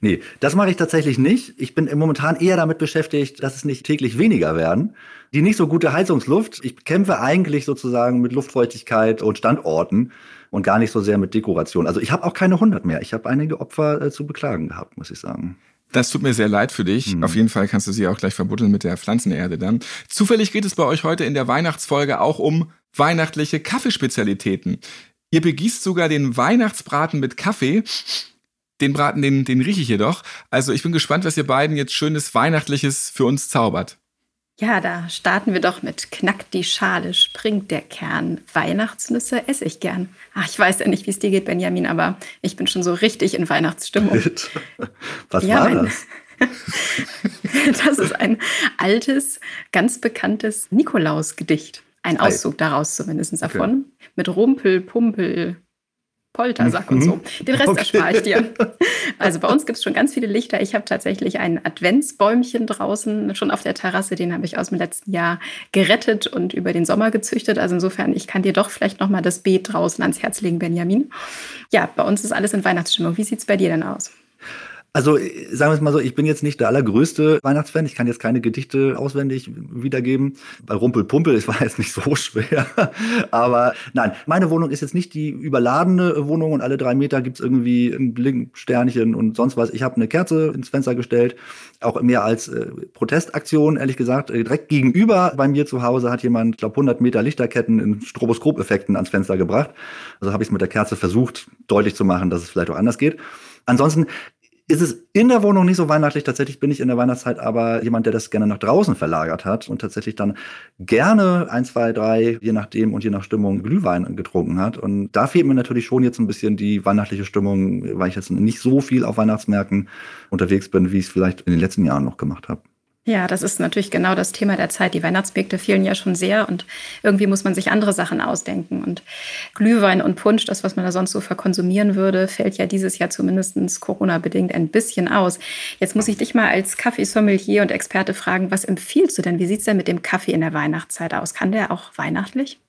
Nee, das mache ich tatsächlich nicht. Ich bin momentan eher damit beschäftigt, dass es nicht täglich weniger werden. Die nicht so gute Heizungsluft, ich kämpfe eigentlich sozusagen mit Luftfeuchtigkeit und Standorten und gar nicht so sehr mit Dekoration. Also ich habe auch keine 100 mehr. Ich habe einige Opfer äh, zu beklagen gehabt, muss ich sagen. Das tut mir sehr leid für dich. Mhm. Auf jeden Fall kannst du sie auch gleich verbuddeln mit der Pflanzenerde dann. Zufällig geht es bei euch heute in der Weihnachtsfolge auch um weihnachtliche Kaffeespezialitäten. Ihr begießt sogar den Weihnachtsbraten mit Kaffee. Den Braten, den, den rieche ich jedoch. Also ich bin gespannt, was ihr beiden jetzt schönes Weihnachtliches für uns zaubert. Ja, da starten wir doch mit Knackt die Schale, springt der Kern. Weihnachtsnüsse esse ich gern. Ach, ich weiß ja nicht, wie es dir geht, Benjamin, aber ich bin schon so richtig in Weihnachtsstimmung. Was ja, war das? *laughs* das ist ein altes, ganz bekanntes Nikolaus-Gedicht. Ein Auszug daraus zumindest davon. Okay. Mit Rumpel, Pumpel, Poltersack und so. Mhm. Den Rest okay. erspare ich dir. *laughs* Also bei uns gibt es schon ganz viele Lichter. Ich habe tatsächlich ein Adventsbäumchen draußen, schon auf der Terrasse. Den habe ich aus dem letzten Jahr gerettet und über den Sommer gezüchtet. Also insofern, ich kann dir doch vielleicht nochmal das Beet draußen ans Herz legen, Benjamin. Ja, bei uns ist alles in Weihnachtsstimmung. Wie sieht es bei dir denn aus? Also sagen wir es mal so, ich bin jetzt nicht der allergrößte Weihnachtsfan. Ich kann jetzt keine Gedichte auswendig wiedergeben. Bei Rumpelpumpel, es *laughs* war jetzt nicht so schwer. Aber nein, meine Wohnung ist jetzt nicht die überladene Wohnung und alle drei Meter gibt's irgendwie ein Blinksternchen und sonst was. Ich habe eine Kerze ins Fenster gestellt, auch mehr als äh, Protestaktion, ehrlich gesagt. Äh, direkt gegenüber bei mir zu Hause hat jemand, glaube 100 Meter Lichterketten in Stroboskopeffekten ans Fenster gebracht. Also habe ich es mit der Kerze versucht, deutlich zu machen, dass es vielleicht auch anders geht. Ansonsten ist es in der Wohnung nicht so weihnachtlich. Tatsächlich bin ich in der Weihnachtszeit aber jemand, der das gerne nach draußen verlagert hat und tatsächlich dann gerne ein, zwei, drei, je nachdem und je nach Stimmung Glühwein getrunken hat. Und da fehlt mir natürlich schon jetzt ein bisschen die weihnachtliche Stimmung, weil ich jetzt nicht so viel auf Weihnachtsmärkten unterwegs bin, wie ich es vielleicht in den letzten Jahren noch gemacht habe. Ja, das ist natürlich genau das Thema der Zeit. Die Weihnachtsmärkte fehlen ja schon sehr und irgendwie muss man sich andere Sachen ausdenken. Und Glühwein und Punsch, das, was man da sonst so verkonsumieren würde, fällt ja dieses Jahr zumindest Corona-bedingt ein bisschen aus. Jetzt muss ich dich mal als Kaffeesommelier und Experte fragen, was empfiehlst du denn? Wie sieht es denn mit dem Kaffee in der Weihnachtszeit aus? Kann der auch weihnachtlich?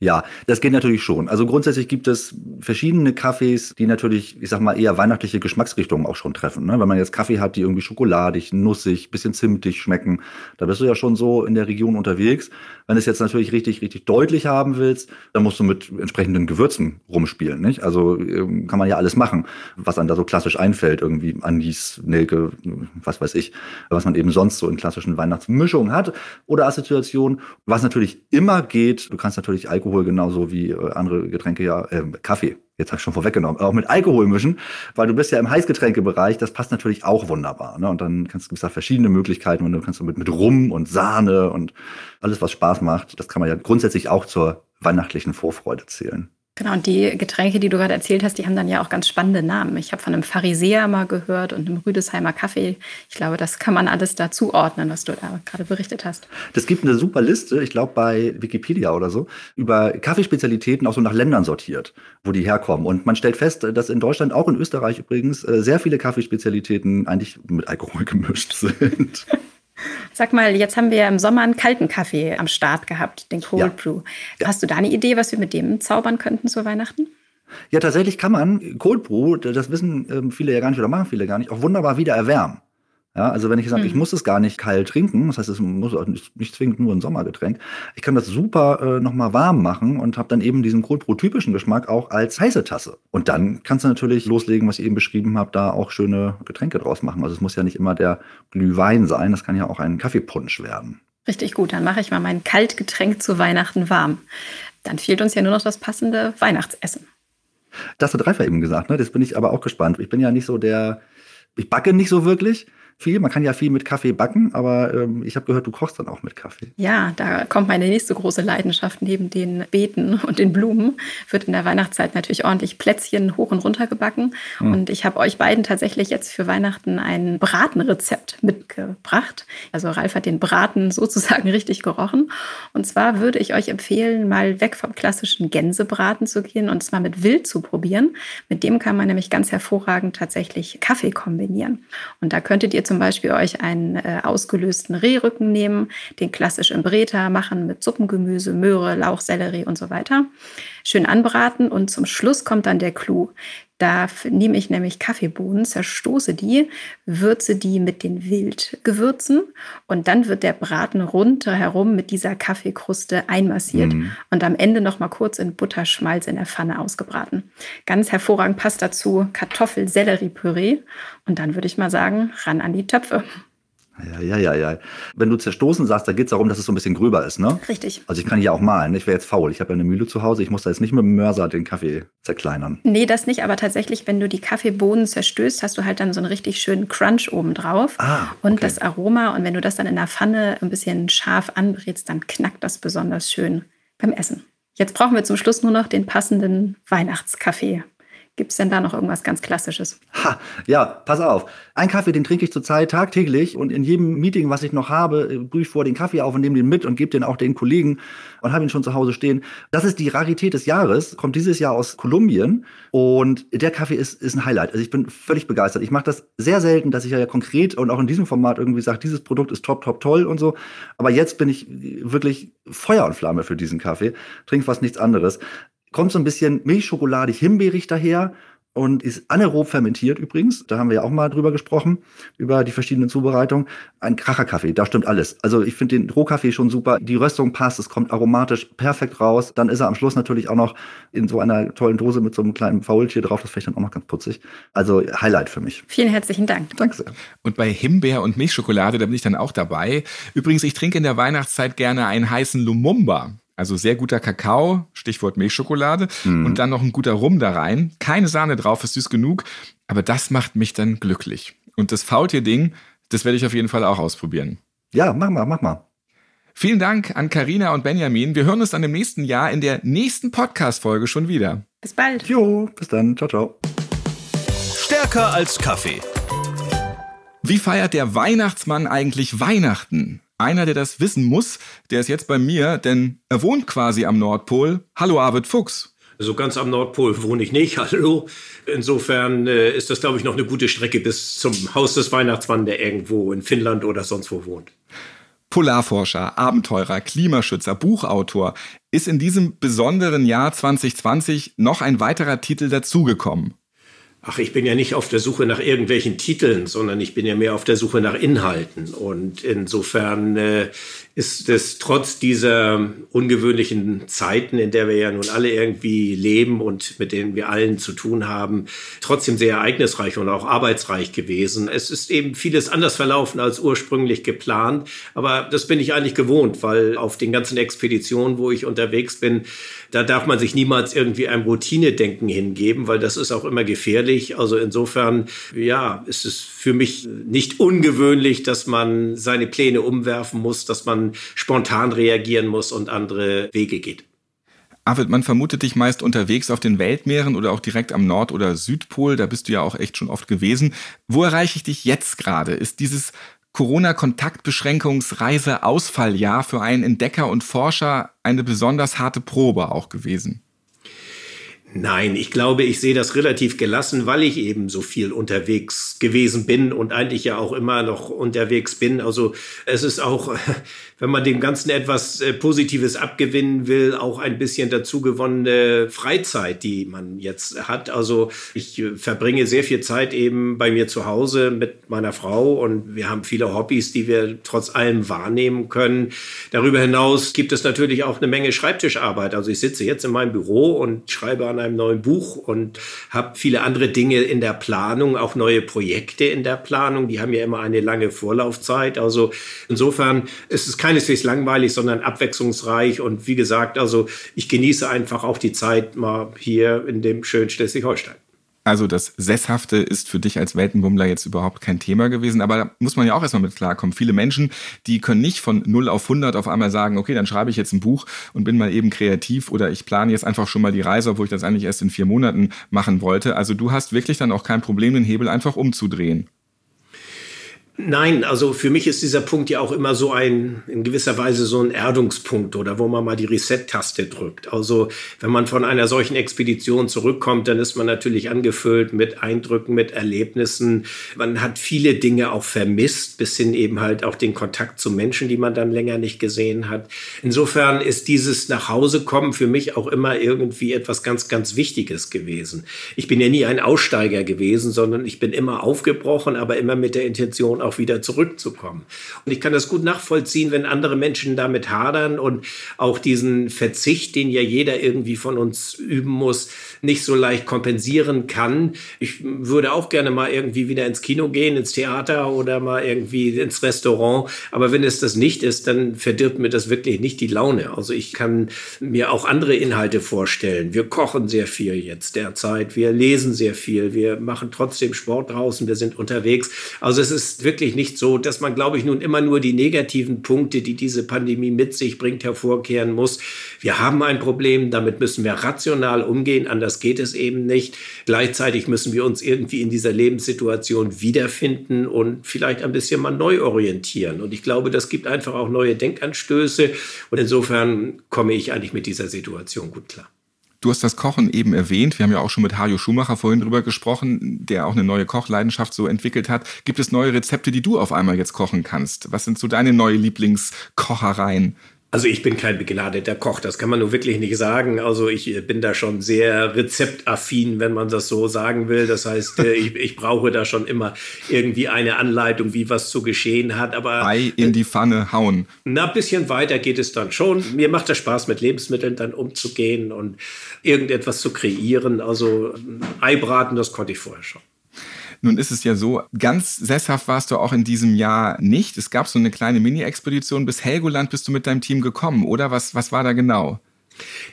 Ja, das geht natürlich schon. Also grundsätzlich gibt es verschiedene Kaffees, die natürlich, ich sag mal, eher weihnachtliche Geschmacksrichtungen auch schon treffen. Ne? Wenn man jetzt Kaffee hat, die irgendwie schokoladig, nussig, bisschen zimtig schmecken, da bist du ja schon so in der Region unterwegs. Wenn du es jetzt natürlich richtig, richtig deutlich haben willst, dann musst du mit entsprechenden Gewürzen rumspielen. Nicht? Also ähm, kann man ja alles machen, was einem da so klassisch einfällt, irgendwie Anis, Nelke, was weiß ich, was man eben sonst so in klassischen Weihnachtsmischungen hat oder Assoziationen. Was natürlich immer geht, du kannst natürlich Alkohol genauso wie äh, andere Getränke ja, äh, Kaffee, jetzt habe ich schon vorweggenommen, auch mit Alkohol mischen, weil du bist ja im Heißgetränkebereich, das passt natürlich auch wunderbar. Ne? Und dann kannst du da verschiedene Möglichkeiten und du kannst du mit, mit Rum und Sahne und alles, was Spaß macht, das kann man ja grundsätzlich auch zur weihnachtlichen Vorfreude zählen. Genau, und die Getränke, die du gerade erzählt hast, die haben dann ja auch ganz spannende Namen. Ich habe von einem Pharisäer mal gehört und einem Rüdesheimer Kaffee. Ich glaube, das kann man alles da zuordnen, was du da gerade berichtet hast. Das gibt eine super Liste, ich glaube bei Wikipedia oder so, über Kaffeespezialitäten auch so nach Ländern sortiert, wo die herkommen. Und man stellt fest, dass in Deutschland, auch in Österreich übrigens, äh, sehr viele Kaffeespezialitäten eigentlich mit Alkohol gemischt *laughs* sind. Sag mal, jetzt haben wir im Sommer einen kalten Kaffee am Start gehabt, den Cold ja. Brew. Hast du da eine Idee, was wir mit dem zaubern könnten zu Weihnachten? Ja, tatsächlich kann man Cold Brew, das wissen ähm, viele ja gar nicht oder machen viele gar nicht, auch wunderbar wieder erwärmen. Ja, also wenn ich sage, hm. ich muss es gar nicht kalt trinken, das heißt, es muss nicht, zwingend nur ein Sommergetränk, ich kann das super äh, nochmal warm machen und habe dann eben diesen Cold Brew typischen Geschmack auch als heiße Tasse. Und dann kannst du natürlich loslegen, was ich eben beschrieben habe, da auch schöne Getränke draus machen. Also es muss ja nicht immer der Glühwein sein, das kann ja auch ein Kaffeepunsch werden. Richtig gut, dann mache ich mal mein Kaltgetränk zu Weihnachten warm. Dann fehlt uns ja nur noch das passende Weihnachtsessen. Das hat Reifer eben gesagt, ne? Das bin ich aber auch gespannt. Ich bin ja nicht so der, ich backe nicht so wirklich viel. Man kann ja viel mit Kaffee backen, aber ähm, ich habe gehört, du kochst dann auch mit Kaffee. Ja, da kommt meine nächste große Leidenschaft neben den Beeten *laughs* und den Blumen. Wird in der Weihnachtszeit natürlich ordentlich Plätzchen hoch und runter gebacken. Mhm. Und ich habe euch beiden tatsächlich jetzt für Weihnachten ein Bratenrezept mitgebracht. Also Ralf hat den Braten *laughs* sozusagen richtig gerochen. Und zwar würde ich euch empfehlen, mal weg vom klassischen Gänsebraten zu gehen und zwar mit Wild zu probieren. Mit dem kann man nämlich ganz hervorragend tatsächlich Kaffee kombinieren. Und da könntet ihr zum Beispiel euch einen äh, ausgelösten Rehrücken nehmen, den klassisch im Breta machen mit Suppengemüse, Möhre, Lauch, Sellerie und so weiter. Schön anbraten und zum Schluss kommt dann der Clou. Da nehme ich nämlich Kaffeebohnen, zerstoße die, würze die mit den Wildgewürzen und dann wird der Braten rundherum mit dieser Kaffeekruste einmassiert mhm. und am Ende noch mal kurz in Butterschmalz in der Pfanne ausgebraten. Ganz hervorragend passt dazu Kartoffel-Sellerie-Püree und dann würde ich mal sagen, ran an die Töpfe. Ja, ja, ja, ja. Wenn du zerstoßen sagst, da geht es darum, dass es so ein bisschen gröber ist, ne? Richtig. Also ich kann hier auch malen. Ich wäre jetzt faul. Ich habe ja eine Mühle zu Hause. Ich muss da jetzt nicht mit dem Mörser den Kaffee zerkleinern. Nee, das nicht. Aber tatsächlich, wenn du die Kaffeebohnen zerstößt, hast du halt dann so einen richtig schönen Crunch oben drauf. Ah, okay. Und das Aroma. Und wenn du das dann in der Pfanne ein bisschen scharf anbrätst, dann knackt das besonders schön beim Essen. Jetzt brauchen wir zum Schluss nur noch den passenden Weihnachtskaffee. Gibt es denn da noch irgendwas ganz Klassisches? Ha, ja, pass auf. Ein Kaffee, den trinke ich zurzeit tagtäglich und in jedem Meeting, was ich noch habe, äh, brühe ich vor den Kaffee auf und nehme den mit und gebe den auch den Kollegen und habe ihn schon zu Hause stehen. Das ist die Rarität des Jahres, kommt dieses Jahr aus Kolumbien und der Kaffee ist, ist ein Highlight. Also ich bin völlig begeistert. Ich mache das sehr selten, dass ich ja konkret und auch in diesem Format irgendwie sage, dieses Produkt ist top, top, toll und so. Aber jetzt bin ich wirklich Feuer und Flamme für diesen Kaffee, trinke fast nichts anderes kommt so ein bisschen milchschokoladig himbeerig daher und ist anaerob fermentiert übrigens. Da haben wir ja auch mal drüber gesprochen, über die verschiedenen Zubereitungen. Ein Kracherkaffee, da stimmt alles. Also ich finde den Rohkaffee schon super. Die Röstung passt, es kommt aromatisch perfekt raus. Dann ist er am Schluss natürlich auch noch in so einer tollen Dose mit so einem kleinen Faultier drauf. Das finde ich dann auch noch ganz putzig. Also Highlight für mich. Vielen herzlichen Dank. Danke sehr. Und bei Himbeer und Milchschokolade, da bin ich dann auch dabei. Übrigens, ich trinke in der Weihnachtszeit gerne einen heißen Lumumba. Also sehr guter Kakao, Stichwort Milchschokolade mhm. und dann noch ein guter Rum da rein. Keine Sahne drauf, ist süß genug, aber das macht mich dann glücklich. Und das Faultier-Ding, das werde ich auf jeden Fall auch ausprobieren. Ja, mach mal, mach mal. Vielen Dank an Karina und Benjamin. Wir hören uns dann im nächsten Jahr in der nächsten Podcast-Folge schon wieder. Bis bald. Jo, bis dann. Ciao, ciao. Stärker als Kaffee. Wie feiert der Weihnachtsmann eigentlich Weihnachten? Einer, der das wissen muss, der ist jetzt bei mir, denn er wohnt quasi am Nordpol. Hallo Arvid Fuchs. So ganz am Nordpol wohne ich nicht. *laughs* Hallo. Insofern äh, ist das, glaube ich, noch eine gute Strecke bis zum Haus des Weihnachtsmanns, der irgendwo in Finnland oder sonst wo wohnt. Polarforscher, Abenteurer, Klimaschützer, Buchautor. Ist in diesem besonderen Jahr 2020 noch ein weiterer Titel dazugekommen? Ach, ich bin ja nicht auf der Suche nach irgendwelchen Titeln, sondern ich bin ja mehr auf der Suche nach Inhalten. Und insofern äh, ist es trotz dieser ungewöhnlichen Zeiten, in der wir ja nun alle irgendwie leben und mit denen wir allen zu tun haben, trotzdem sehr ereignisreich und auch arbeitsreich gewesen. Es ist eben vieles anders verlaufen als ursprünglich geplant, aber das bin ich eigentlich gewohnt, weil auf den ganzen Expeditionen, wo ich unterwegs bin, da darf man sich niemals irgendwie einem Routinedenken hingeben, weil das ist auch immer gefährlich. Also insofern, ja, ist es für mich nicht ungewöhnlich, dass man seine Pläne umwerfen muss, dass man spontan reagieren muss und andere Wege geht. Arvid, man vermutet dich meist unterwegs auf den Weltmeeren oder auch direkt am Nord- oder Südpol. Da bist du ja auch echt schon oft gewesen. Wo erreiche ich dich jetzt gerade? Ist dieses Corona-Kontaktbeschränkungsreise-Ausfalljahr für einen Entdecker und Forscher eine besonders harte Probe auch gewesen? Nein, ich glaube, ich sehe das relativ gelassen, weil ich eben so viel unterwegs gewesen bin und eigentlich ja auch immer noch unterwegs bin. Also es ist auch, wenn man dem Ganzen etwas äh, Positives abgewinnen will, auch ein bisschen dazu gewonnene Freizeit, die man jetzt hat. Also ich äh, verbringe sehr viel Zeit eben bei mir zu Hause mit meiner Frau und wir haben viele Hobbys, die wir trotz allem wahrnehmen können. Darüber hinaus gibt es natürlich auch eine Menge Schreibtischarbeit. Also ich sitze jetzt in meinem Büro und schreibe an einem neuen Buch und habe viele andere Dinge in der Planung, auch neue Projekte in der Planung. Die haben ja immer eine lange Vorlaufzeit. Also insofern ist es keineswegs langweilig, sondern abwechslungsreich. Und wie gesagt, also ich genieße einfach auch die Zeit mal hier in dem schönen Schleswig-Holstein. Also das Sesshafte ist für dich als Weltenbummler jetzt überhaupt kein Thema gewesen, aber da muss man ja auch erstmal mit klarkommen. Viele Menschen, die können nicht von 0 auf 100 auf einmal sagen, okay, dann schreibe ich jetzt ein Buch und bin mal eben kreativ oder ich plane jetzt einfach schon mal die Reise, obwohl ich das eigentlich erst in vier Monaten machen wollte. Also du hast wirklich dann auch kein Problem, den Hebel einfach umzudrehen. Nein, also für mich ist dieser Punkt ja auch immer so ein, in gewisser Weise so ein Erdungspunkt oder wo man mal die Reset-Taste drückt. Also wenn man von einer solchen Expedition zurückkommt, dann ist man natürlich angefüllt mit Eindrücken, mit Erlebnissen. Man hat viele Dinge auch vermisst, bis hin eben halt auch den Kontakt zu Menschen, die man dann länger nicht gesehen hat. Insofern ist dieses Nachhausekommen für mich auch immer irgendwie etwas ganz, ganz Wichtiges gewesen. Ich bin ja nie ein Aussteiger gewesen, sondern ich bin immer aufgebrochen, aber immer mit der Intention, auch wieder zurückzukommen. Und ich kann das gut nachvollziehen, wenn andere Menschen damit hadern und auch diesen Verzicht, den ja jeder irgendwie von uns üben muss, nicht so leicht kompensieren kann. Ich würde auch gerne mal irgendwie wieder ins Kino gehen, ins Theater oder mal irgendwie ins Restaurant. Aber wenn es das nicht ist, dann verdirbt mir das wirklich nicht die Laune. Also ich kann mir auch andere Inhalte vorstellen. Wir kochen sehr viel jetzt derzeit. Wir lesen sehr viel. Wir machen trotzdem Sport draußen. Wir sind unterwegs. Also es ist wirklich nicht so, dass man, glaube ich, nun immer nur die negativen Punkte, die diese Pandemie mit sich bringt, hervorkehren muss. Wir haben ein Problem. Damit müssen wir rational umgehen. Anders geht es eben nicht. Gleichzeitig müssen wir uns irgendwie in dieser Lebenssituation wiederfinden und vielleicht ein bisschen mal neu orientieren. Und ich glaube, das gibt einfach auch neue Denkanstöße. Und insofern komme ich eigentlich mit dieser Situation gut klar. Du hast das Kochen eben erwähnt. Wir haben ja auch schon mit Hajo Schumacher vorhin drüber gesprochen, der auch eine neue Kochleidenschaft so entwickelt hat. Gibt es neue Rezepte, die du auf einmal jetzt kochen kannst? Was sind so deine neue Lieblingskochereien? Also ich bin kein begnadeter Koch, das kann man nur wirklich nicht sagen. Also ich äh, bin da schon sehr rezeptaffin, wenn man das so sagen will. Das heißt, äh, ich, ich brauche da schon immer irgendwie eine Anleitung, wie was zu geschehen hat. Aber Ei in die Pfanne hauen. Na, ein bisschen weiter geht es dann schon. Mir macht das Spaß, mit Lebensmitteln dann umzugehen und irgendetwas zu kreieren. Also Ei braten, das konnte ich vorher schon. Nun ist es ja so, ganz sesshaft warst du auch in diesem Jahr nicht. Es gab so eine kleine Mini-Expedition. Bis Helgoland bist du mit deinem Team gekommen, oder? Was, was war da genau?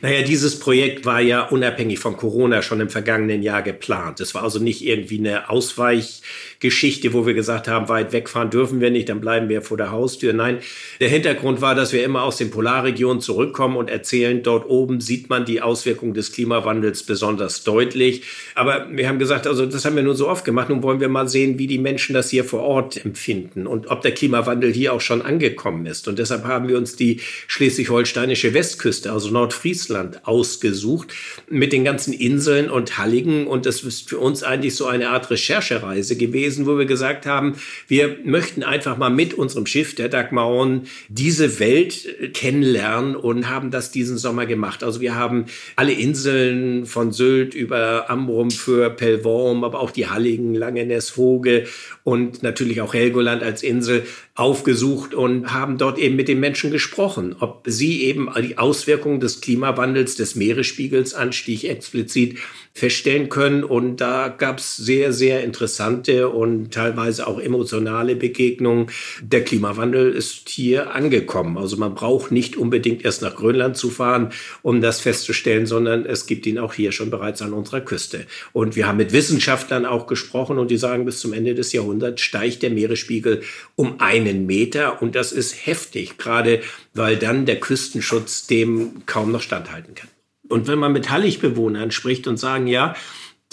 Naja, dieses Projekt war ja unabhängig von Corona schon im vergangenen Jahr geplant. Es war also nicht irgendwie eine Ausweichgeschichte, wo wir gesagt haben, weit wegfahren dürfen wir nicht, dann bleiben wir vor der Haustür. Nein, der Hintergrund war, dass wir immer aus den Polarregionen zurückkommen und erzählen, dort oben sieht man die Auswirkungen des Klimawandels besonders deutlich. Aber wir haben gesagt, also das haben wir nur so oft gemacht. Nun wollen wir mal sehen, wie die Menschen das hier vor Ort empfinden und ob der Klimawandel hier auch schon angekommen ist. Und deshalb haben wir uns die schleswig-holsteinische Westküste, also Nord Nordfriesland ausgesucht mit den ganzen Inseln und Halligen. Und das ist für uns eigentlich so eine Art Recherchereise gewesen, wo wir gesagt haben, wir möchten einfach mal mit unserem Schiff, der Dagmaron, diese Welt kennenlernen und haben das diesen Sommer gemacht. Also wir haben alle Inseln von Sylt über Amrum für Pellworm, aber auch die Halligen, Langenes, Hoge und natürlich auch Helgoland als Insel aufgesucht und haben dort eben mit den Menschen gesprochen, ob sie eben die Auswirkungen des Klimawandels, des Meeresspiegelsanstieg explizit feststellen können. Und da gab es sehr, sehr interessante und teilweise auch emotionale Begegnungen. Der Klimawandel ist hier angekommen. Also man braucht nicht unbedingt erst nach Grönland zu fahren, um das festzustellen, sondern es gibt ihn auch hier schon bereits an unserer Küste. Und wir haben mit Wissenschaftlern auch gesprochen und die sagen, bis zum Ende des Jahrhunderts steigt der Meeresspiegel um einen Meter. Und das ist heftig, gerade weil dann der Küstenschutz dem kaum noch standhalten kann. Und wenn man mit Halligbewohnern spricht und sagen, ja,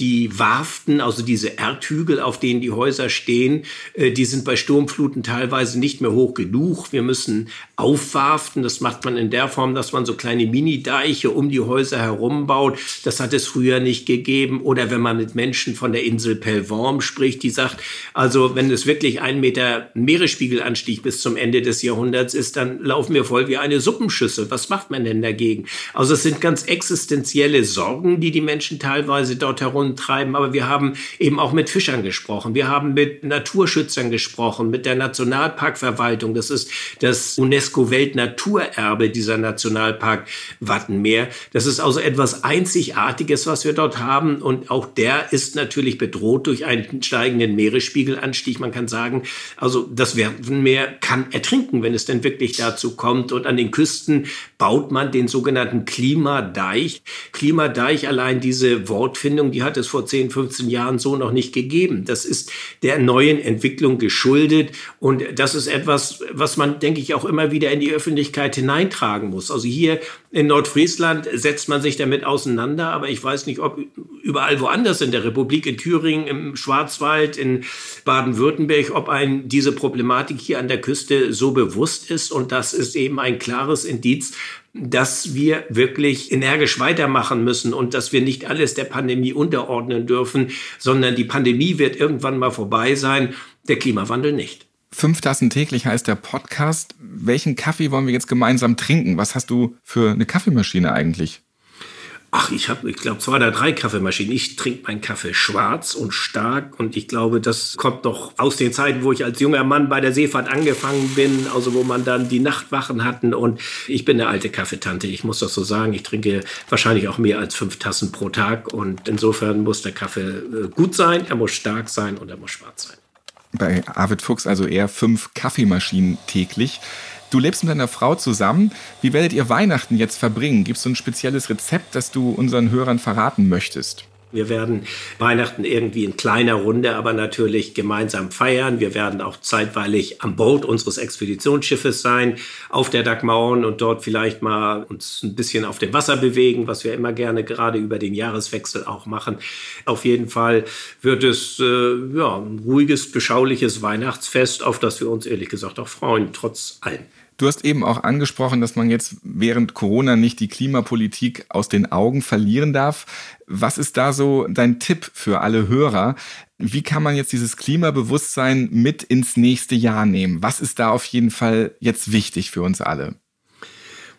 die Warften, also diese Erdhügel, auf denen die Häuser stehen, äh, die sind bei Sturmfluten teilweise nicht mehr hoch genug. Wir müssen aufwarften. Das macht man in der Form, dass man so kleine Mini-Deiche um die Häuser herum baut. Das hat es früher nicht gegeben. Oder wenn man mit Menschen von der Insel Pellworm spricht, die sagt, also wenn es wirklich ein Meter Meeresspiegelanstieg bis zum Ende des Jahrhunderts ist, dann laufen wir voll wie eine Suppenschüssel. Was macht man denn dagegen? Also es sind ganz existenzielle Sorgen, die die Menschen teilweise dort herum treiben, aber wir haben eben auch mit Fischern gesprochen. Wir haben mit Naturschützern gesprochen, mit der Nationalparkverwaltung. Das ist das UNESCO-Weltnaturerbe, dieser Nationalpark Wattenmeer. Das ist also etwas Einzigartiges, was wir dort haben. Und auch der ist natürlich bedroht durch einen steigenden Meeresspiegelanstieg. Man kann sagen, also das Wattenmeer kann ertrinken, wenn es denn wirklich dazu kommt. Und an den Küsten baut man den sogenannten Klimadeich. Klimadeich, allein diese Wortfindung, die hat es vor 10, 15 Jahren so noch nicht gegeben. Das ist der neuen Entwicklung geschuldet und das ist etwas, was man, denke ich, auch immer wieder in die Öffentlichkeit hineintragen muss. Also hier in Nordfriesland setzt man sich damit auseinander, aber ich weiß nicht, ob überall woanders in der Republik, in Thüringen, im Schwarzwald, in Baden-Württemberg, ob ein diese Problematik hier an der Küste so bewusst ist und das ist eben ein klares Indiz dass wir wirklich energisch weitermachen müssen und dass wir nicht alles der Pandemie unterordnen dürfen, sondern die Pandemie wird irgendwann mal vorbei sein, der Klimawandel nicht. Fünf Tassen täglich heißt der Podcast. Welchen Kaffee wollen wir jetzt gemeinsam trinken? Was hast du für eine Kaffeemaschine eigentlich? Ach, ich habe, ich glaube, zwei oder drei Kaffeemaschinen. Ich trinke meinen Kaffee schwarz und stark und ich glaube, das kommt doch aus den Zeiten, wo ich als junger Mann bei der Seefahrt angefangen bin, also wo man dann die Nachtwachen hatten und ich bin eine alte Kaffeetante. Ich muss das so sagen. Ich trinke wahrscheinlich auch mehr als fünf Tassen pro Tag und insofern muss der Kaffee äh, gut sein, er muss stark sein und er muss schwarz sein. Bei Arvid Fuchs also eher fünf Kaffeemaschinen täglich. Du lebst mit deiner Frau zusammen. Wie werdet ihr Weihnachten jetzt verbringen? Gibt es so ein spezielles Rezept, das du unseren Hörern verraten möchtest? Wir werden Weihnachten irgendwie in kleiner Runde, aber natürlich gemeinsam feiern. Wir werden auch zeitweilig an Bord unseres Expeditionsschiffes sein, auf der Dagmauern und dort vielleicht mal uns ein bisschen auf dem Wasser bewegen, was wir immer gerne gerade über den Jahreswechsel auch machen. Auf jeden Fall wird es äh, ja, ein ruhiges, beschauliches Weihnachtsfest, auf das wir uns ehrlich gesagt auch freuen, trotz allem. Du hast eben auch angesprochen, dass man jetzt während Corona nicht die Klimapolitik aus den Augen verlieren darf. Was ist da so dein Tipp für alle Hörer? Wie kann man jetzt dieses Klimabewusstsein mit ins nächste Jahr nehmen? Was ist da auf jeden Fall jetzt wichtig für uns alle?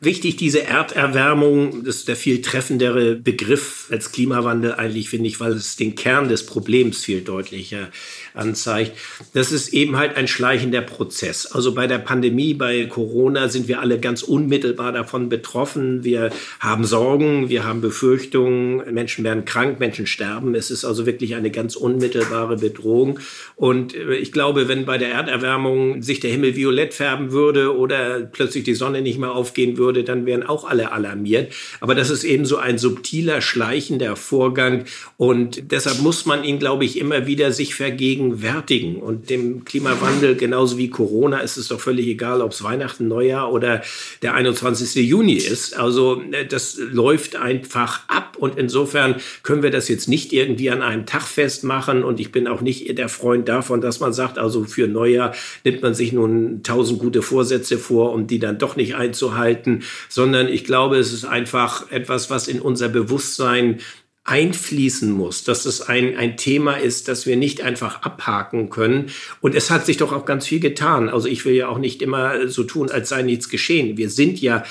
Wichtig, diese Erderwärmung, das ist der viel treffendere Begriff als Klimawandel eigentlich, finde ich, weil es den Kern des Problems viel deutlicher anzeigt. Das ist eben halt ein schleichender Prozess. Also bei der Pandemie, bei Corona sind wir alle ganz unmittelbar davon betroffen. Wir haben Sorgen, wir haben Befürchtungen, Menschen werden krank, Menschen sterben. Es ist also wirklich eine ganz unmittelbare Bedrohung. Und äh, ich glaube, wenn bei der Erderwärmung sich der Himmel violett färben würde oder plötzlich die Sonne nicht mehr aufgehen würde, dann wären auch alle alarmiert. Aber das ist eben so ein subtiler, schleichender Vorgang. Und deshalb muss man ihn, glaube ich, immer wieder sich vergegen vergegenwärtigen. Und dem Klimawandel, genauso wie Corona, ist es doch völlig egal, ob es Weihnachten, Neujahr oder der 21. Juni ist. Also äh, das läuft einfach ab. Und insofern können wir das jetzt nicht irgendwie an einem Tag festmachen. Und ich bin auch nicht der Freund davon, dass man sagt, also für Neujahr nimmt man sich nun tausend gute Vorsätze vor, um die dann doch nicht einzuhalten. sondern ich glaube, es ist einfach etwas, was in unser Bewusstsein einfließen muss, dass es ein, ein Thema ist, das wir nicht einfach abhaken können. Und es hat sich doch auch ganz viel getan. Also ich will ja auch nicht immer so tun, als sei nichts geschehen. Wir sind ja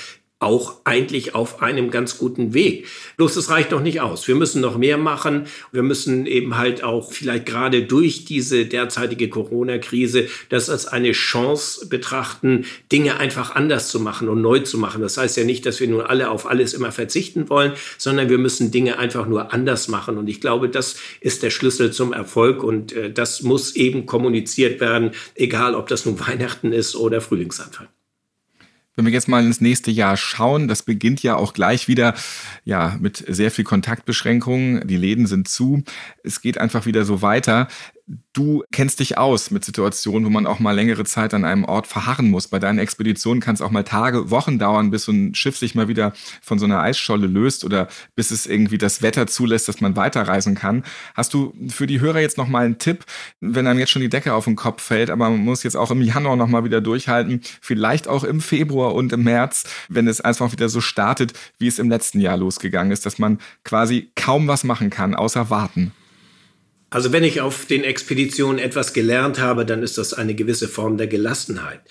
auch eigentlich auf einem ganz guten Weg. Bloß es reicht noch nicht aus. Wir müssen noch mehr machen. Wir müssen eben halt auch vielleicht gerade durch diese derzeitige Corona-Krise das als eine Chance betrachten, Dinge einfach anders zu machen und neu zu machen. Das heißt ja nicht, dass wir nun alle auf alles immer verzichten wollen, sondern wir müssen Dinge einfach nur anders machen. Und ich glaube, das ist der Schlüssel zum Erfolg und äh, das muss eben kommuniziert werden, egal ob das nun Weihnachten ist oder Frühlingsanfang. Wenn wir jetzt mal ins nächste Jahr schauen, das beginnt ja auch gleich wieder ja mit sehr viel Kontaktbeschränkungen. Die Läden sind zu. Es geht einfach wieder so weiter. Du kennst dich aus mit Situationen, wo man auch mal längere Zeit an einem Ort verharren muss. Bei deinen Expeditionen kann es auch mal Tage, Wochen dauern, bis so ein Schiff sich mal wieder von so einer Eisscholle löst oder bis es irgendwie das Wetter zulässt, dass man weiterreisen kann. Hast du für die Hörer jetzt noch mal einen Tipp, wenn einem jetzt schon die Decke auf den Kopf fällt, aber man muss jetzt auch im Januar noch mal wieder durchhalten, vielleicht auch im Februar und im März, wenn es einfach wieder so startet, wie es im letzten Jahr losgegangen ist, dass man quasi kaum was machen kann, außer warten. Also wenn ich auf den Expeditionen etwas gelernt habe, dann ist das eine gewisse Form der Gelassenheit.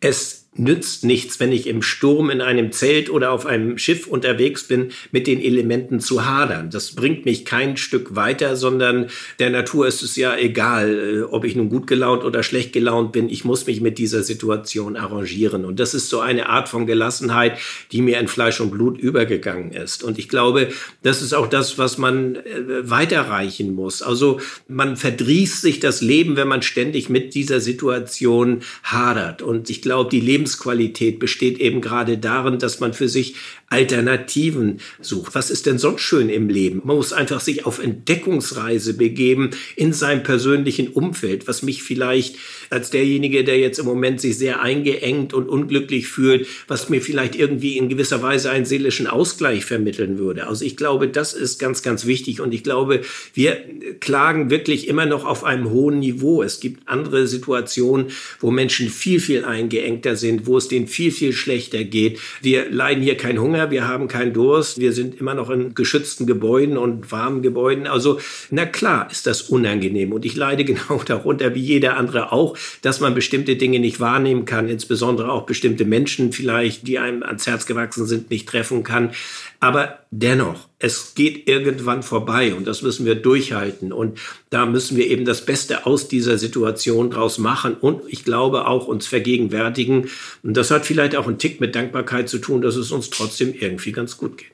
Es nützt nichts, wenn ich im Sturm in einem Zelt oder auf einem Schiff unterwegs bin, mit den Elementen zu hadern. Das bringt mich kein Stück weiter, sondern der Natur ist es ja egal, äh, ob ich nun gut gelaunt oder schlecht gelaunt bin. Ich muss mich mit dieser Situation arrangieren. Und das ist so eine Art von Gelassenheit, die mir in Fleisch und Blut übergegangen ist. Und ich glaube, das ist auch das, was man äh, weiterreichen muss. Also man verdrießt sich das Leben, wenn man ständig mit dieser Situation hadert. Und ich glaube, die Lebens Lebensqualität besteht eben gerade darin, dass man für sich Alternativen sucht. Was ist denn sonst schön im Leben? Man muss einfach sich auf Entdeckungsreise begeben in seinem persönlichen Umfeld, was mich vielleicht als derjenige, der jetzt im Moment sich sehr eingeengt und unglücklich fühlt, was mir vielleicht irgendwie in gewisser Weise einen seelischen Ausgleich vermitteln würde. Also ich glaube, das ist ganz, ganz wichtig und ich glaube, wir klagen wirklich immer noch auf einem hohen Niveau. Es gibt andere Situationen, wo Menschen viel, viel eingeengter sind, wo es denen viel, viel schlechter geht. Wir leiden hier kein Hunger Hunger, wir haben keinen Durst, wir sind immer noch in geschützten Gebäuden und warmen Gebäuden. Also, na klar ist das unangenehm und ich leide *laughs* genau darunter, wie jeder andere auch, dass man bestimmte Dinge nicht wahrnehmen kann, insbesondere auch bestimmte Menschen vielleicht, die einem ans Herz gewachsen sind, nicht treffen kann. Aber dennoch, es geht irgendwann vorbei und das müssen wir durchhalten. Und da müssen wir eben das Beste aus dieser Situation draus machen und ich glaube auch uns vergegenwärtigen. Und das hat vielleicht auch einen Tick mit Dankbarkeit zu tun, dass es uns trotzdem irgendwie ganz gut geht.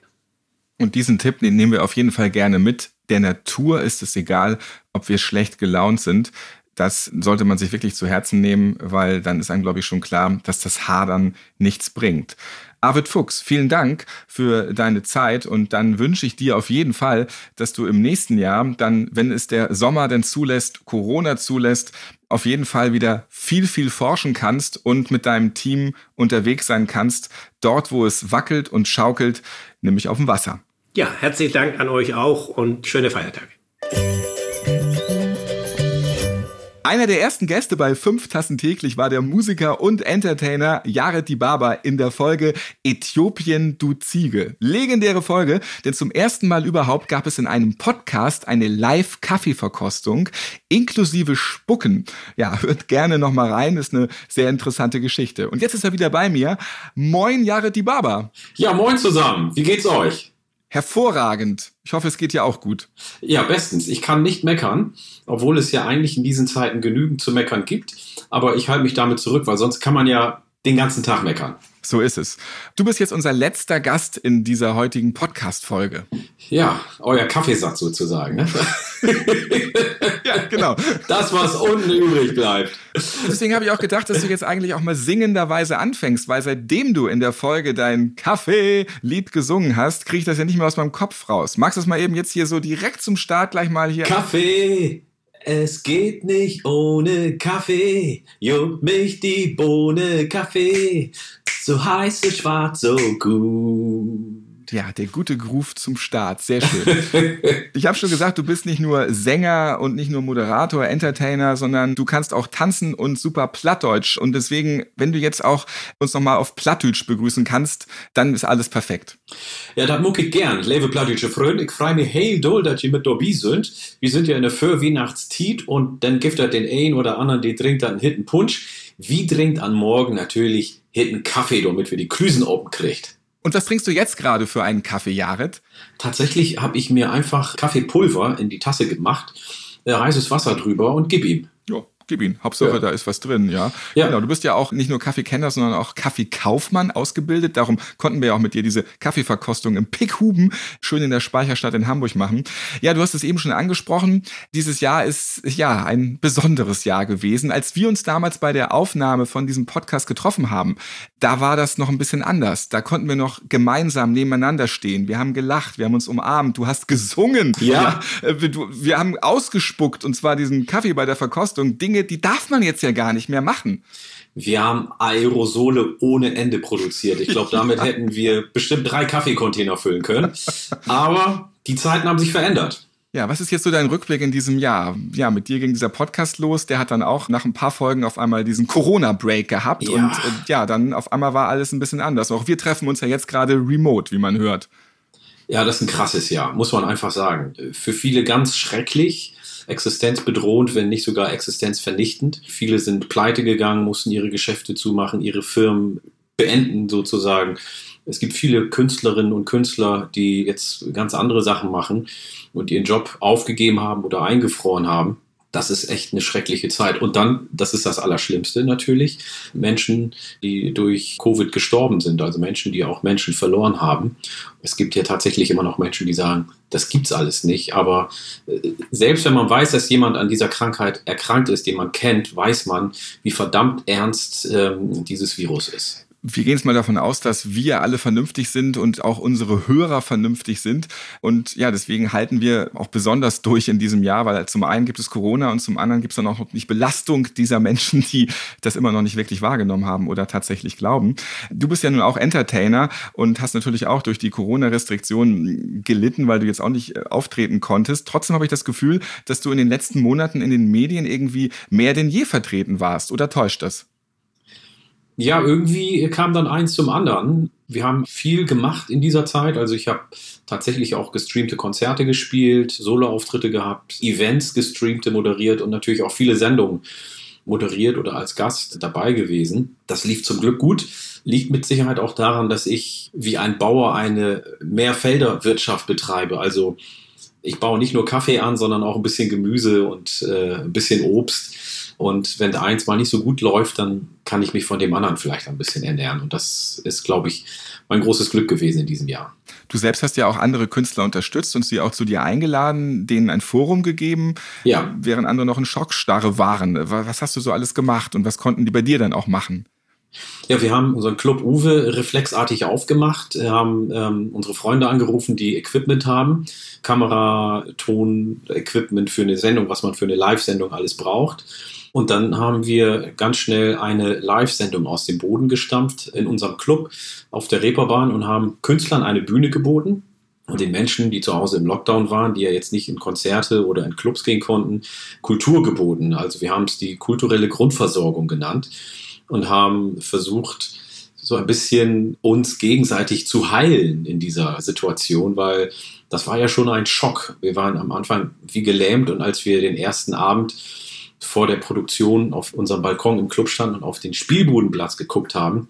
Und diesen Tipp den nehmen wir auf jeden Fall gerne mit. Der Natur ist es egal, ob wir schlecht gelaunt sind. Das sollte man sich wirklich zu Herzen nehmen, weil dann ist einem, glaube ich, schon klar, dass das Hadern nichts bringt. Arvid Fuchs, vielen Dank für deine Zeit und dann wünsche ich dir auf jeden Fall, dass du im nächsten Jahr dann, wenn es der Sommer denn zulässt, Corona zulässt, auf jeden Fall wieder viel, viel forschen kannst und mit deinem Team unterwegs sein kannst, dort, wo es wackelt und schaukelt, nämlich auf dem Wasser. Ja, herzlichen Dank an euch auch und schöne Feiertage. Einer der ersten Gäste bei Fünf Tassen täglich war der Musiker und Entertainer Jared Dibaba in der Folge Äthiopien, du Ziege. Legendäre Folge, denn zum ersten Mal überhaupt gab es in einem Podcast eine Live-Kaffeeverkostung inklusive Spucken. Ja, hört gerne nochmal rein, ist eine sehr interessante Geschichte. Und jetzt ist er wieder bei mir. Moin, Jared Dibaba. Ja, moin zusammen. Wie geht's euch? Hervorragend. Ich hoffe, es geht dir auch gut. Ja, bestens. Ich kann nicht meckern, obwohl es ja eigentlich in diesen Zeiten genügend zu meckern gibt. Aber ich halte mich damit zurück, weil sonst kann man ja den ganzen Tag meckern. So ist es. Du bist jetzt unser letzter Gast in dieser heutigen Podcast-Folge. Ja, euer Kaffeesatz sozusagen. Ne? *laughs* ja, genau. Das, was unten übrig bleibt. Deswegen habe ich auch gedacht, dass du jetzt eigentlich auch mal singenderweise anfängst, weil seitdem du in der Folge dein Kaffee-Lied gesungen hast, kriege ich das ja nicht mehr aus meinem Kopf raus. Magst du es mal eben jetzt hier so direkt zum Start gleich mal hier? Kaffee! Es geht nicht ohne Kaffee, juckt mich die Bohne Kaffee, so heiß, so schwarz, so gut. Ja, der gute Groove zum Start. Sehr schön. *laughs* ich habe schon gesagt, du bist nicht nur Sänger und nicht nur Moderator, Entertainer, sondern du kannst auch tanzen und super Plattdeutsch. Und deswegen, wenn du jetzt auch uns nochmal auf Plattdeutsch begrüßen kannst, dann ist alles perfekt. Ja, das muck ich gern. Leve Plattdeutsche Freunde, ich freue mich heel doll, dass ihr mit dabei sind. Wir sind ja in der Für-Weihnachtstiet und dann gibt er den einen oder anderen, die trinkt dann Hitten Punsch. Wie trinkt an morgen natürlich Hitten Kaffee, damit wir die Klüsen oben kriegt. Und was trinkst du jetzt gerade für einen Kaffee, Jared? Tatsächlich habe ich mir einfach Kaffeepulver in die Tasse gemacht, äh, heißes Wasser drüber und gib ihm. Ja, gib ihn. Hauptsache, ja. da ist was drin, ja. ja. Genau, du bist ja auch nicht nur Kaffeekenner, sondern auch Kaffeekaufmann ausgebildet. Darum konnten wir ja auch mit dir diese Kaffeeverkostung im Pickhuben schön in der Speicherstadt in Hamburg machen. Ja, du hast es eben schon angesprochen. Dieses Jahr ist ja ein besonderes Jahr gewesen. Als wir uns damals bei der Aufnahme von diesem Podcast getroffen haben, da war das noch ein bisschen anders. Da konnten wir noch gemeinsam nebeneinander stehen. Wir haben gelacht, wir haben uns umarmt, du hast gesungen. Ja. Wir, äh, wir haben ausgespuckt und zwar diesen Kaffee bei der Verkostung. Dinge, die darf man jetzt ja gar nicht mehr machen. Wir haben Aerosole ohne Ende produziert. Ich glaube, *laughs* damit ja. hätten wir bestimmt drei Kaffeecontainer füllen können. Aber die Zeiten haben sich verändert. Ja, was ist jetzt so dein Rückblick in diesem Jahr? Ja, mit dir ging dieser Podcast los. Der hat dann auch nach ein paar Folgen auf einmal diesen Corona-Break gehabt. Ja. Und äh, ja, dann auf einmal war alles ein bisschen anders. Auch wir treffen uns ja jetzt gerade remote, wie man hört. Ja, das ist ein krasses Jahr, muss man einfach sagen. Für viele ganz schrecklich, existenzbedrohend, wenn nicht sogar existenzvernichtend. Viele sind pleite gegangen, mussten ihre Geschäfte zumachen, ihre Firmen beenden sozusagen. Es gibt viele Künstlerinnen und Künstler, die jetzt ganz andere Sachen machen und ihren Job aufgegeben haben oder eingefroren haben. Das ist echt eine schreckliche Zeit. Und dann, das ist das Allerschlimmste natürlich, Menschen, die durch Covid gestorben sind, also Menschen, die auch Menschen verloren haben. Es gibt ja tatsächlich immer noch Menschen, die sagen, das gibt's alles nicht. Aber äh, selbst wenn man weiß, dass jemand an dieser Krankheit erkrankt ist, den man kennt, weiß man, wie verdammt ernst ähm, dieses Virus ist wir gehen jetzt mal davon aus, dass wir alle vernünftig sind und auch unsere Hörer vernünftig sind. Und ja, deswegen halten wir auch besonders durch in diesem Jahr, weil zum einen gibt es Corona und zum anderen gibt es dann auch noch nicht Belastung dieser Menschen, die das immer noch nicht wirklich wahrgenommen haben oder tatsächlich glauben. Du bist ja nun auch Entertainer und hast natürlich auch durch die Corona-Restriktionen gelitten, weil du jetzt auch nicht äh, auftreten konntest. Trotzdem habe ich das Gefühl, dass du in den letzten Monaten in den Medien irgendwie mehr denn je vertreten warst. Oder täuscht das? Ja, irgendwie kam dann eins zum anderen. Wir haben viel gemacht in dieser Zeit. Also ich habe tatsächlich auch gestreamte Konzerte gespielt, Soloauftritte gehabt, Events gestreamte, moderiert und natürlich auch viele Sendungen moderiert oder als Gast dabei gewesen. Das lief zum Glück gut. Liegt mit Sicherheit auch daran, dass ich wie ein Bauer eine Mehrfelderwirtschaft betreibe. Also ich baue nicht nur Kaffee an, sondern auch ein bisschen Gemüse und äh, ein bisschen Obst. Und wenn eins mal nicht so gut läuft, dann kann ich mich von dem anderen vielleicht ein bisschen ernähren. Und das ist, glaube ich, mein großes Glück gewesen in diesem Jahr. Du selbst hast ja auch andere Künstler unterstützt und sie auch zu dir eingeladen, denen ein Forum gegeben, ja. während andere noch in Schockstarre waren. Was hast du so alles gemacht und was konnten die bei dir dann auch machen? Ja, wir haben unseren Club Uwe reflexartig aufgemacht, haben ähm, unsere Freunde angerufen, die Equipment haben, Kamera, Ton, Equipment für eine Sendung, was man für eine Live-Sendung alles braucht und dann haben wir ganz schnell eine Live-Sendung aus dem Boden gestampft in unserem Club auf der Reeperbahn und haben Künstlern eine Bühne geboten und den Menschen, die zu Hause im Lockdown waren, die ja jetzt nicht in Konzerte oder in Clubs gehen konnten, Kultur geboten. Also wir haben es die kulturelle Grundversorgung genannt und haben versucht, so ein bisschen uns gegenseitig zu heilen in dieser Situation, weil das war ja schon ein Schock. Wir waren am Anfang wie gelähmt und als wir den ersten Abend vor der Produktion auf unserem Balkon im Club standen und auf den Spielbudenplatz geguckt haben.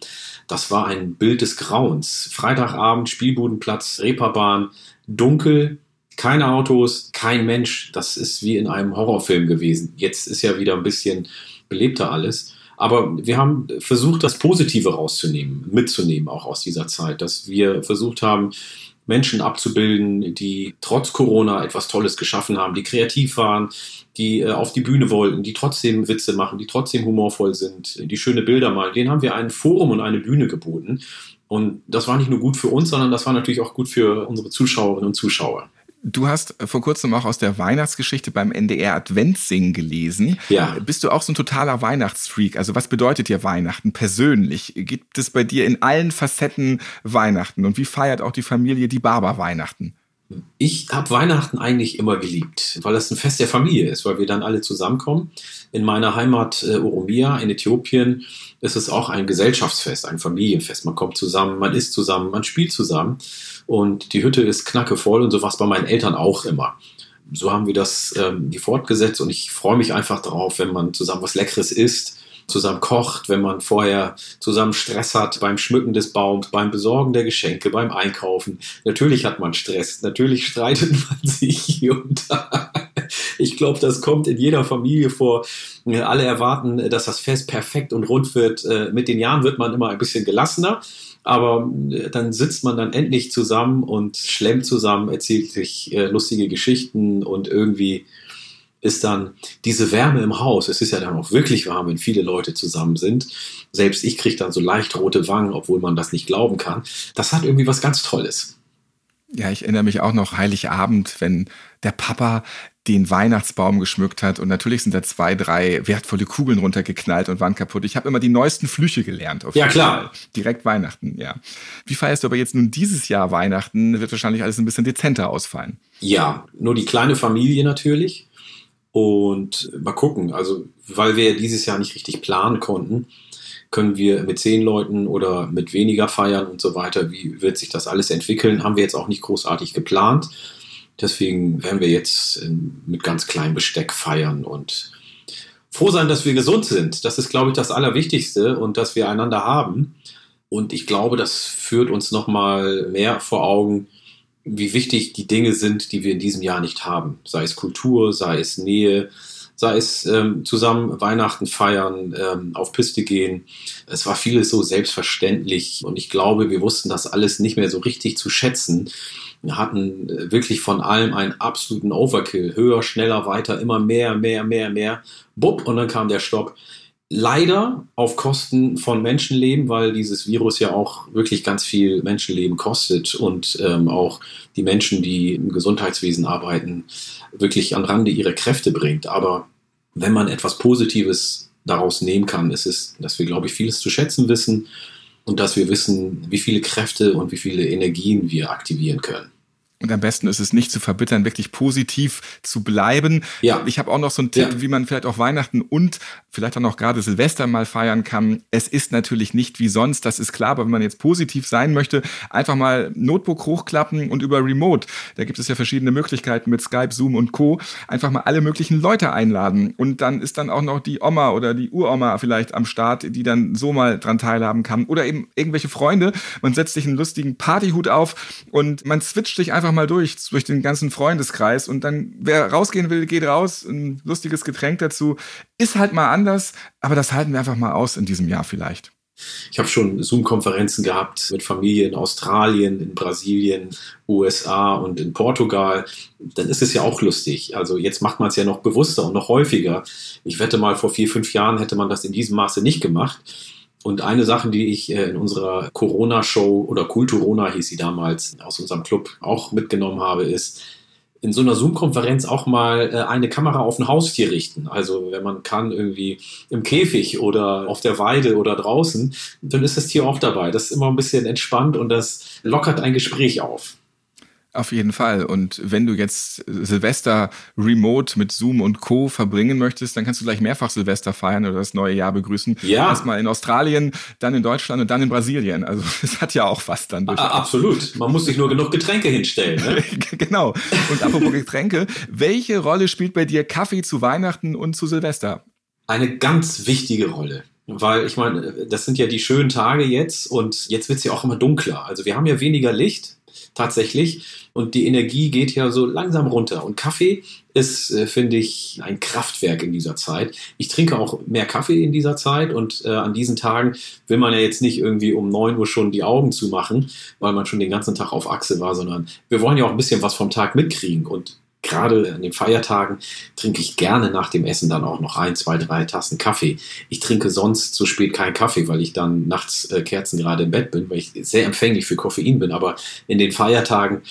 Das war ein Bild des Grauens. Freitagabend, Spielbudenplatz, Reeperbahn, dunkel, keine Autos, kein Mensch. Das ist wie in einem Horrorfilm gewesen. Jetzt ist ja wieder ein bisschen belebter alles. Aber wir haben versucht, das Positive rauszunehmen, mitzunehmen auch aus dieser Zeit, dass wir versucht haben, Menschen abzubilden, die trotz Corona etwas Tolles geschaffen haben, die kreativ waren, die äh, auf die Bühne wollten, die trotzdem Witze machen, die trotzdem humorvoll sind, die schöne Bilder malen. Denen haben wir ein Forum und eine Bühne geboten. Und das war nicht nur gut für uns, sondern das war natürlich auch gut für unsere Zuschauerinnen und Zuschauer. Du hast vor kurzem auch aus der Weihnachtsgeschichte beim NDR Adventssingen gelesen. Ja. Bist du auch so ein totaler Weihnachtsfreak? Also was bedeutet dir Weihnachten persönlich? Gibt es bei dir in allen Facetten Weihnachten? Und wie feiert auch die Familie die Barber Weihnachten? Ich habe Weihnachten eigentlich immer geliebt, weil das ein Fest der Familie ist, weil wir dann alle zusammenkommen. In meiner Heimat äh, Oromia in Äthiopien ist es auch ein Gesellschaftsfest, ein Familienfest. Man kommt zusammen, man isst zusammen, man spielt zusammen und die Hütte ist knackevoll und so war es bei meinen Eltern auch immer. So haben wir das ähm, fortgesetzt und ich freue mich einfach darauf, wenn man zusammen was Leckeres isst zusammen kocht, wenn man vorher zusammen Stress hat beim Schmücken des Baums, beim Besorgen der Geschenke, beim Einkaufen. Natürlich hat man Stress, natürlich streitet *laughs* man sich hier und da. *laughs* Ich glaube, das kommt in jeder Familie vor. Alle erwarten, dass das Fest perfekt und rund wird. Äh, mit den Jahren wird man immer ein bisschen gelassener. Aber äh, dann sitzt man dann endlich zusammen und schlemmt zusammen, erzählt sich äh, lustige Geschichten und irgendwie ist dann diese Wärme im Haus. Es ist ja dann auch wirklich warm, wenn viele Leute zusammen sind. Selbst ich kriege dann so leicht rote Wangen, obwohl man das nicht glauben kann. Das hat irgendwie was ganz Tolles. Ja, ich erinnere mich auch noch Heiligabend, wenn der Papa den Weihnachtsbaum geschmückt hat und natürlich sind da zwei, drei wertvolle Kugeln runtergeknallt und waren kaputt. Ich habe immer die neuesten Flüche gelernt. ja, klar. Fall. Direkt Weihnachten, ja. Wie feierst du aber jetzt nun dieses Jahr Weihnachten? Wird wahrscheinlich alles ein bisschen dezenter ausfallen. Ja, nur die kleine Familie natürlich. Und mal gucken, also weil wir dieses Jahr nicht richtig planen konnten, können wir mit zehn Leuten oder mit weniger feiern und so weiter. Wie wird sich das alles entwickeln? Haben wir jetzt auch nicht großartig geplant. Deswegen werden wir jetzt mit ganz kleinem Besteck feiern und froh sein, dass wir gesund sind. Das ist, glaube ich, das Allerwichtigste und dass wir einander haben. Und ich glaube, das führt uns nochmal mehr vor Augen, wie wichtig die Dinge sind, die wir in diesem Jahr nicht haben. Sei es Kultur, sei es Nähe, sei es ähm, zusammen Weihnachten feiern, ähm, auf Piste gehen. Es war vieles so selbstverständlich und ich glaube, wir wussten das alles nicht mehr so richtig zu schätzen. Wir hatten äh, wirklich von allem einen absoluten Overkill. Höher, schneller, weiter, immer mehr, mehr, mehr, mehr. Bupp, und dann kam der Stopp leider auf Kosten von Menschenleben, weil dieses Virus ja auch wirklich ganz viel Menschenleben kostet und ähm, auch die Menschen, die im Gesundheitswesen arbeiten, wirklich an Rande ihre Kräfte bringt. Aber wenn man etwas Positives daraus nehmen kann, ist es, dass wir, glaube ich, vieles zu schätzen wissen und dass wir wissen, wie viele Kräfte und wie viele Energien wir aktivieren können. Und am besten ist es nicht zu verbittern, wirklich positiv zu bleiben. Ja. Ich habe auch noch so einen Tipp, ja. wie man vielleicht auch Weihnachten und vielleicht auch noch gerade Silvester mal feiern kann. Es ist natürlich nicht wie sonst, das ist klar, aber wenn man jetzt positiv sein möchte, einfach mal Notebook hochklappen und über Remote, da gibt es ja verschiedene Möglichkeiten mit Skype, Zoom und Co., einfach mal alle möglichen Leute einladen. Und dann ist dann auch noch die Oma oder die Uroma vielleicht am Start, die dann so mal dran teilhaben kann. Oder eben irgendwelche Freunde. Man setzt sich einen lustigen Partyhut auf und man switcht sich einfach mal durch, durch den ganzen Freundeskreis und dann, wer rausgehen will, geht raus, ein lustiges Getränk dazu. Ist halt mal anders, aber das halten wir einfach mal aus in diesem Jahr vielleicht. Ich habe schon Zoom-Konferenzen gehabt mit Familie in Australien, in Brasilien, USA und in Portugal. Dann ist es ja auch lustig. Also jetzt macht man es ja noch bewusster und noch häufiger. Ich wette mal, vor vier, fünf Jahren hätte man das in diesem Maße nicht gemacht. Und eine Sache, die ich äh, in unserer Corona-Show oder Kulturona hieß sie damals aus unserem Club auch mitgenommen habe, ist, in so einer Zoom-Konferenz auch mal äh, eine Kamera auf ein Haustier richten. Also wenn man kann, irgendwie im Käfig oder auf der Weide oder draußen, dann ist das Tier auch dabei. Das ist immer ein bisschen entspannt und das lockert ein Gespräch auf. Auf jeden Fall. Und wenn du jetzt Silvester remote mit Zoom und Co. verbringen möchtest, dann kannst du gleich mehrfach Silvester feiern oder das neue Jahr begrüßen. Ja. Erstmal in Australien, dann in Deutschland und dann in Brasilien. Also *laughs* es hat ja auch was dann durch. Absolut. Man muss sich nur genug Getränke hinstellen. Ne? *laughs* genau. Und apropos Getränke, welche Rolle spielt bei dir Kaffee zu Weihnachten und zu Silvester? Eine ganz wichtige Rolle. Weil ich meine, das sind ja die schönen Tage jetzt und jetzt wird es ja auch immer dunkler. Also wir haben ja weniger Licht tatsächlich. Und die Energie geht ja so langsam runter. Und Kaffee ist, äh, finde ich, ein Kraftwerk in dieser Zeit. Ich trinke auch mehr Kaffee in dieser Zeit und äh, an diesen Tagen will man ja jetzt nicht irgendwie um 9 Uhr schon die Augen zumachen, weil man schon den ganzen Tag auf Achse war, sondern wir wollen ja auch ein bisschen was vom Tag mitkriegen. Und gerade an den Feiertagen trinke ich gerne nach dem Essen dann auch noch ein, zwei, drei Tassen Kaffee. Ich trinke sonst so spät keinen Kaffee, weil ich dann nachts äh, Kerzen gerade im Bett bin, weil ich sehr empfänglich für Koffein bin. Aber in den Feiertagen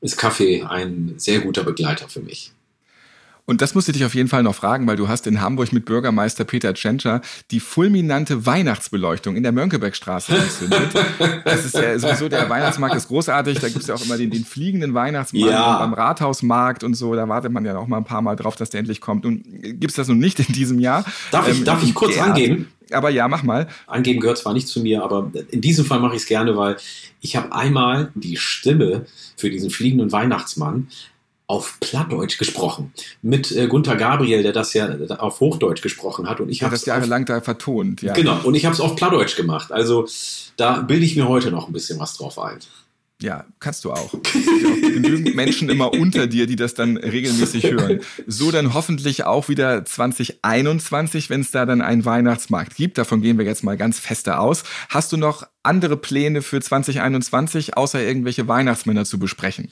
ist Kaffee ein sehr guter Begleiter für mich. Und das musste ich dich auf jeden Fall noch fragen, weil du hast in Hamburg mit Bürgermeister Peter Tschentscher die fulminante Weihnachtsbeleuchtung in der Mönckebergstraße entzündet. das ist ja sowieso, der Weihnachtsmarkt ist großartig. Da gibt es ja auch immer den, den fliegenden Weihnachtsmarkt Ja. beim Rathausmarkt und so. Da wartet man ja auch mal ein paar Mal drauf, dass der endlich kommt. Und gibt es das nun nicht in diesem Jahr? Darf ich, Ähm, darf ich kurz angeben? Aber ja, mach mal. Angeben gehört zwar nicht zu mir, aber in diesem Fall mache ich es gerne, weil ich habe einmal die Stimme für diesen fliegenden Weihnachtsmann auf Plattdeutsch gesprochen. Mit äh, Gunther Gabriel, der das ja auf Hochdeutsch gesprochen hat. Und ich habe das jahrelang da vertont. Ja. Genau, und ich habe es auf Plattdeutsch gemacht. Also da bilde ich mir heute noch ein bisschen was drauf ein. Ja, kannst du auch. Auch *laughs* genügend Menschen immer unter dir, die das dann regelmäßig hören. So dann hoffentlich auch wieder 2021, wenn es da dann einen Weihnachtsmarkt gibt. Davon gehen wir jetzt mal ganz feste aus. Hast du noch andere Pläne für 2021, außer irgendwelche Weihnachtsmänner zu besprechen?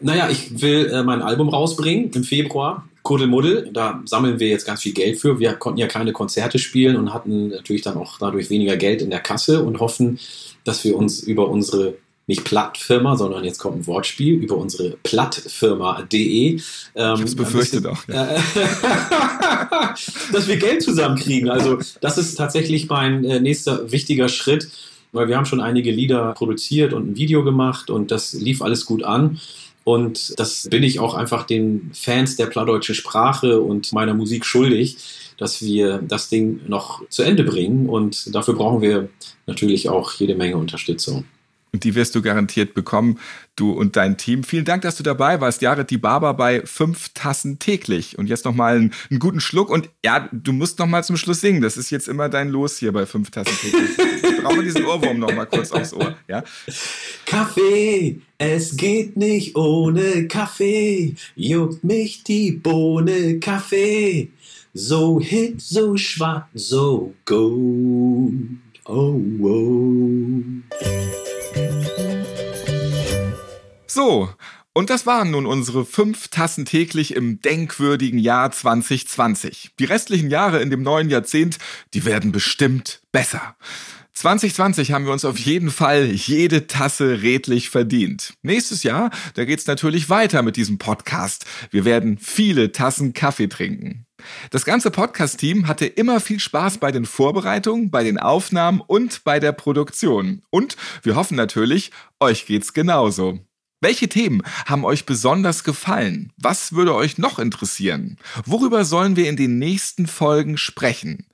Naja, ich will äh, mein Album rausbringen im Februar. Kuddelmuddel, da sammeln wir jetzt ganz viel Geld für. Wir konnten ja keine Konzerte spielen und hatten natürlich dann auch dadurch weniger Geld in der Kasse und hoffen, dass wir uns über unsere, nicht Plattfirma, sondern jetzt kommt ein Wortspiel, über unsere Plattfirma.de. Ähm, Ich hab's befürchtet ein auch. bisschen- Äh, *laughs* dass wir Geld zusammenkriegen. Also das ist tatsächlich mein äh, nächster wichtiger Schritt, weil wir haben schon einige Lieder produziert und ein Video gemacht und das lief alles gut an. Und das bin ich auch einfach den Fans der plattdeutschen Sprache und meiner Musik schuldig, dass wir das Ding noch zu Ende bringen. Und dafür brauchen wir natürlich auch jede Menge Unterstützung. Und die wirst du garantiert bekommen, du und dein Team. Vielen Dank, dass du dabei warst. Jared die Barber bei fünf Tassen täglich. Und jetzt nochmal einen, einen guten Schluck. Und ja, du musst nochmal zum Schluss singen. Das ist jetzt immer dein Los hier bei fünf Tassen täglich. Ich brauche diesen Ohrwurm nochmal kurz aufs Ohr. Ja? Kaffee, es geht nicht ohne Kaffee, juckt mich die Bohne Kaffee. So hip, so schwarz, so gut. Oh, oh. So, und das waren nun unsere fünf Tassen täglich im denkwürdigen Jahr 2020. Die restlichen Jahre in dem neuen Jahrzehnt, die werden bestimmt besser. 2020 haben wir uns auf jeden Fall jede Tasse redlich verdient. Nächstes Jahr, da geht's natürlich weiter mit diesem Podcast. Wir werden viele Tassen Kaffee trinken. Das ganze Podcast-Team hatte immer viel Spaß bei den Vorbereitungen, bei den Aufnahmen und bei der Produktion. Und wir hoffen natürlich, euch geht's genauso. Welche Themen haben euch besonders gefallen? Was würde euch noch interessieren? Worüber sollen wir in den nächsten Folgen sprechen?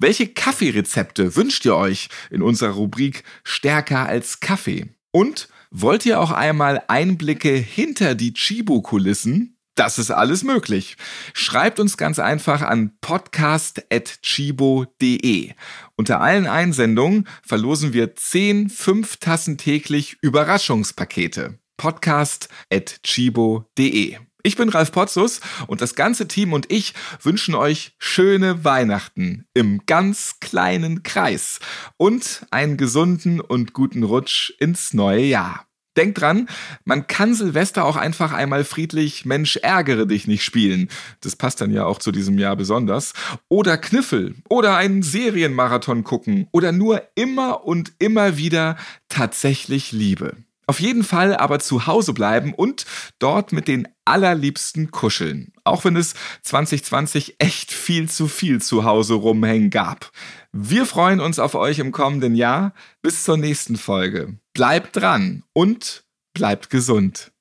Welche Kaffeerezepte wünscht ihr euch in unserer Rubrik Stärker als Kaffee? Und wollt ihr auch einmal Einblicke hinter die Chibo-Kulissen? Das ist alles möglich. Schreibt uns ganz einfach an podcast.chibo.de. Unter allen Einsendungen verlosen wir 10 5 Tassen täglich Überraschungspakete. podcast.chibo.de. Ich bin Ralf Potzus und das ganze Team und ich wünschen euch schöne Weihnachten im ganz kleinen Kreis und einen gesunden und guten Rutsch ins neue Jahr. Denkt dran, man kann Silvester auch einfach einmal friedlich Mensch ärgere dich nicht spielen. Das passt dann ja auch zu diesem Jahr besonders. Oder Kniffel oder einen Serienmarathon gucken oder nur immer und immer wieder tatsächlich Liebe. Auf jeden Fall aber zu Hause bleiben und dort mit den allerliebsten kuscheln. Auch wenn es 2020 echt viel zu viel zu Hause rumhängen gab. Wir freuen uns auf euch im kommenden Jahr. Bis zur nächsten Folge. Bleibt dran und bleibt gesund.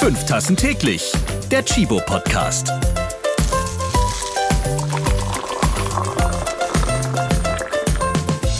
Fünf Tassen täglich. Der Chibo Podcast.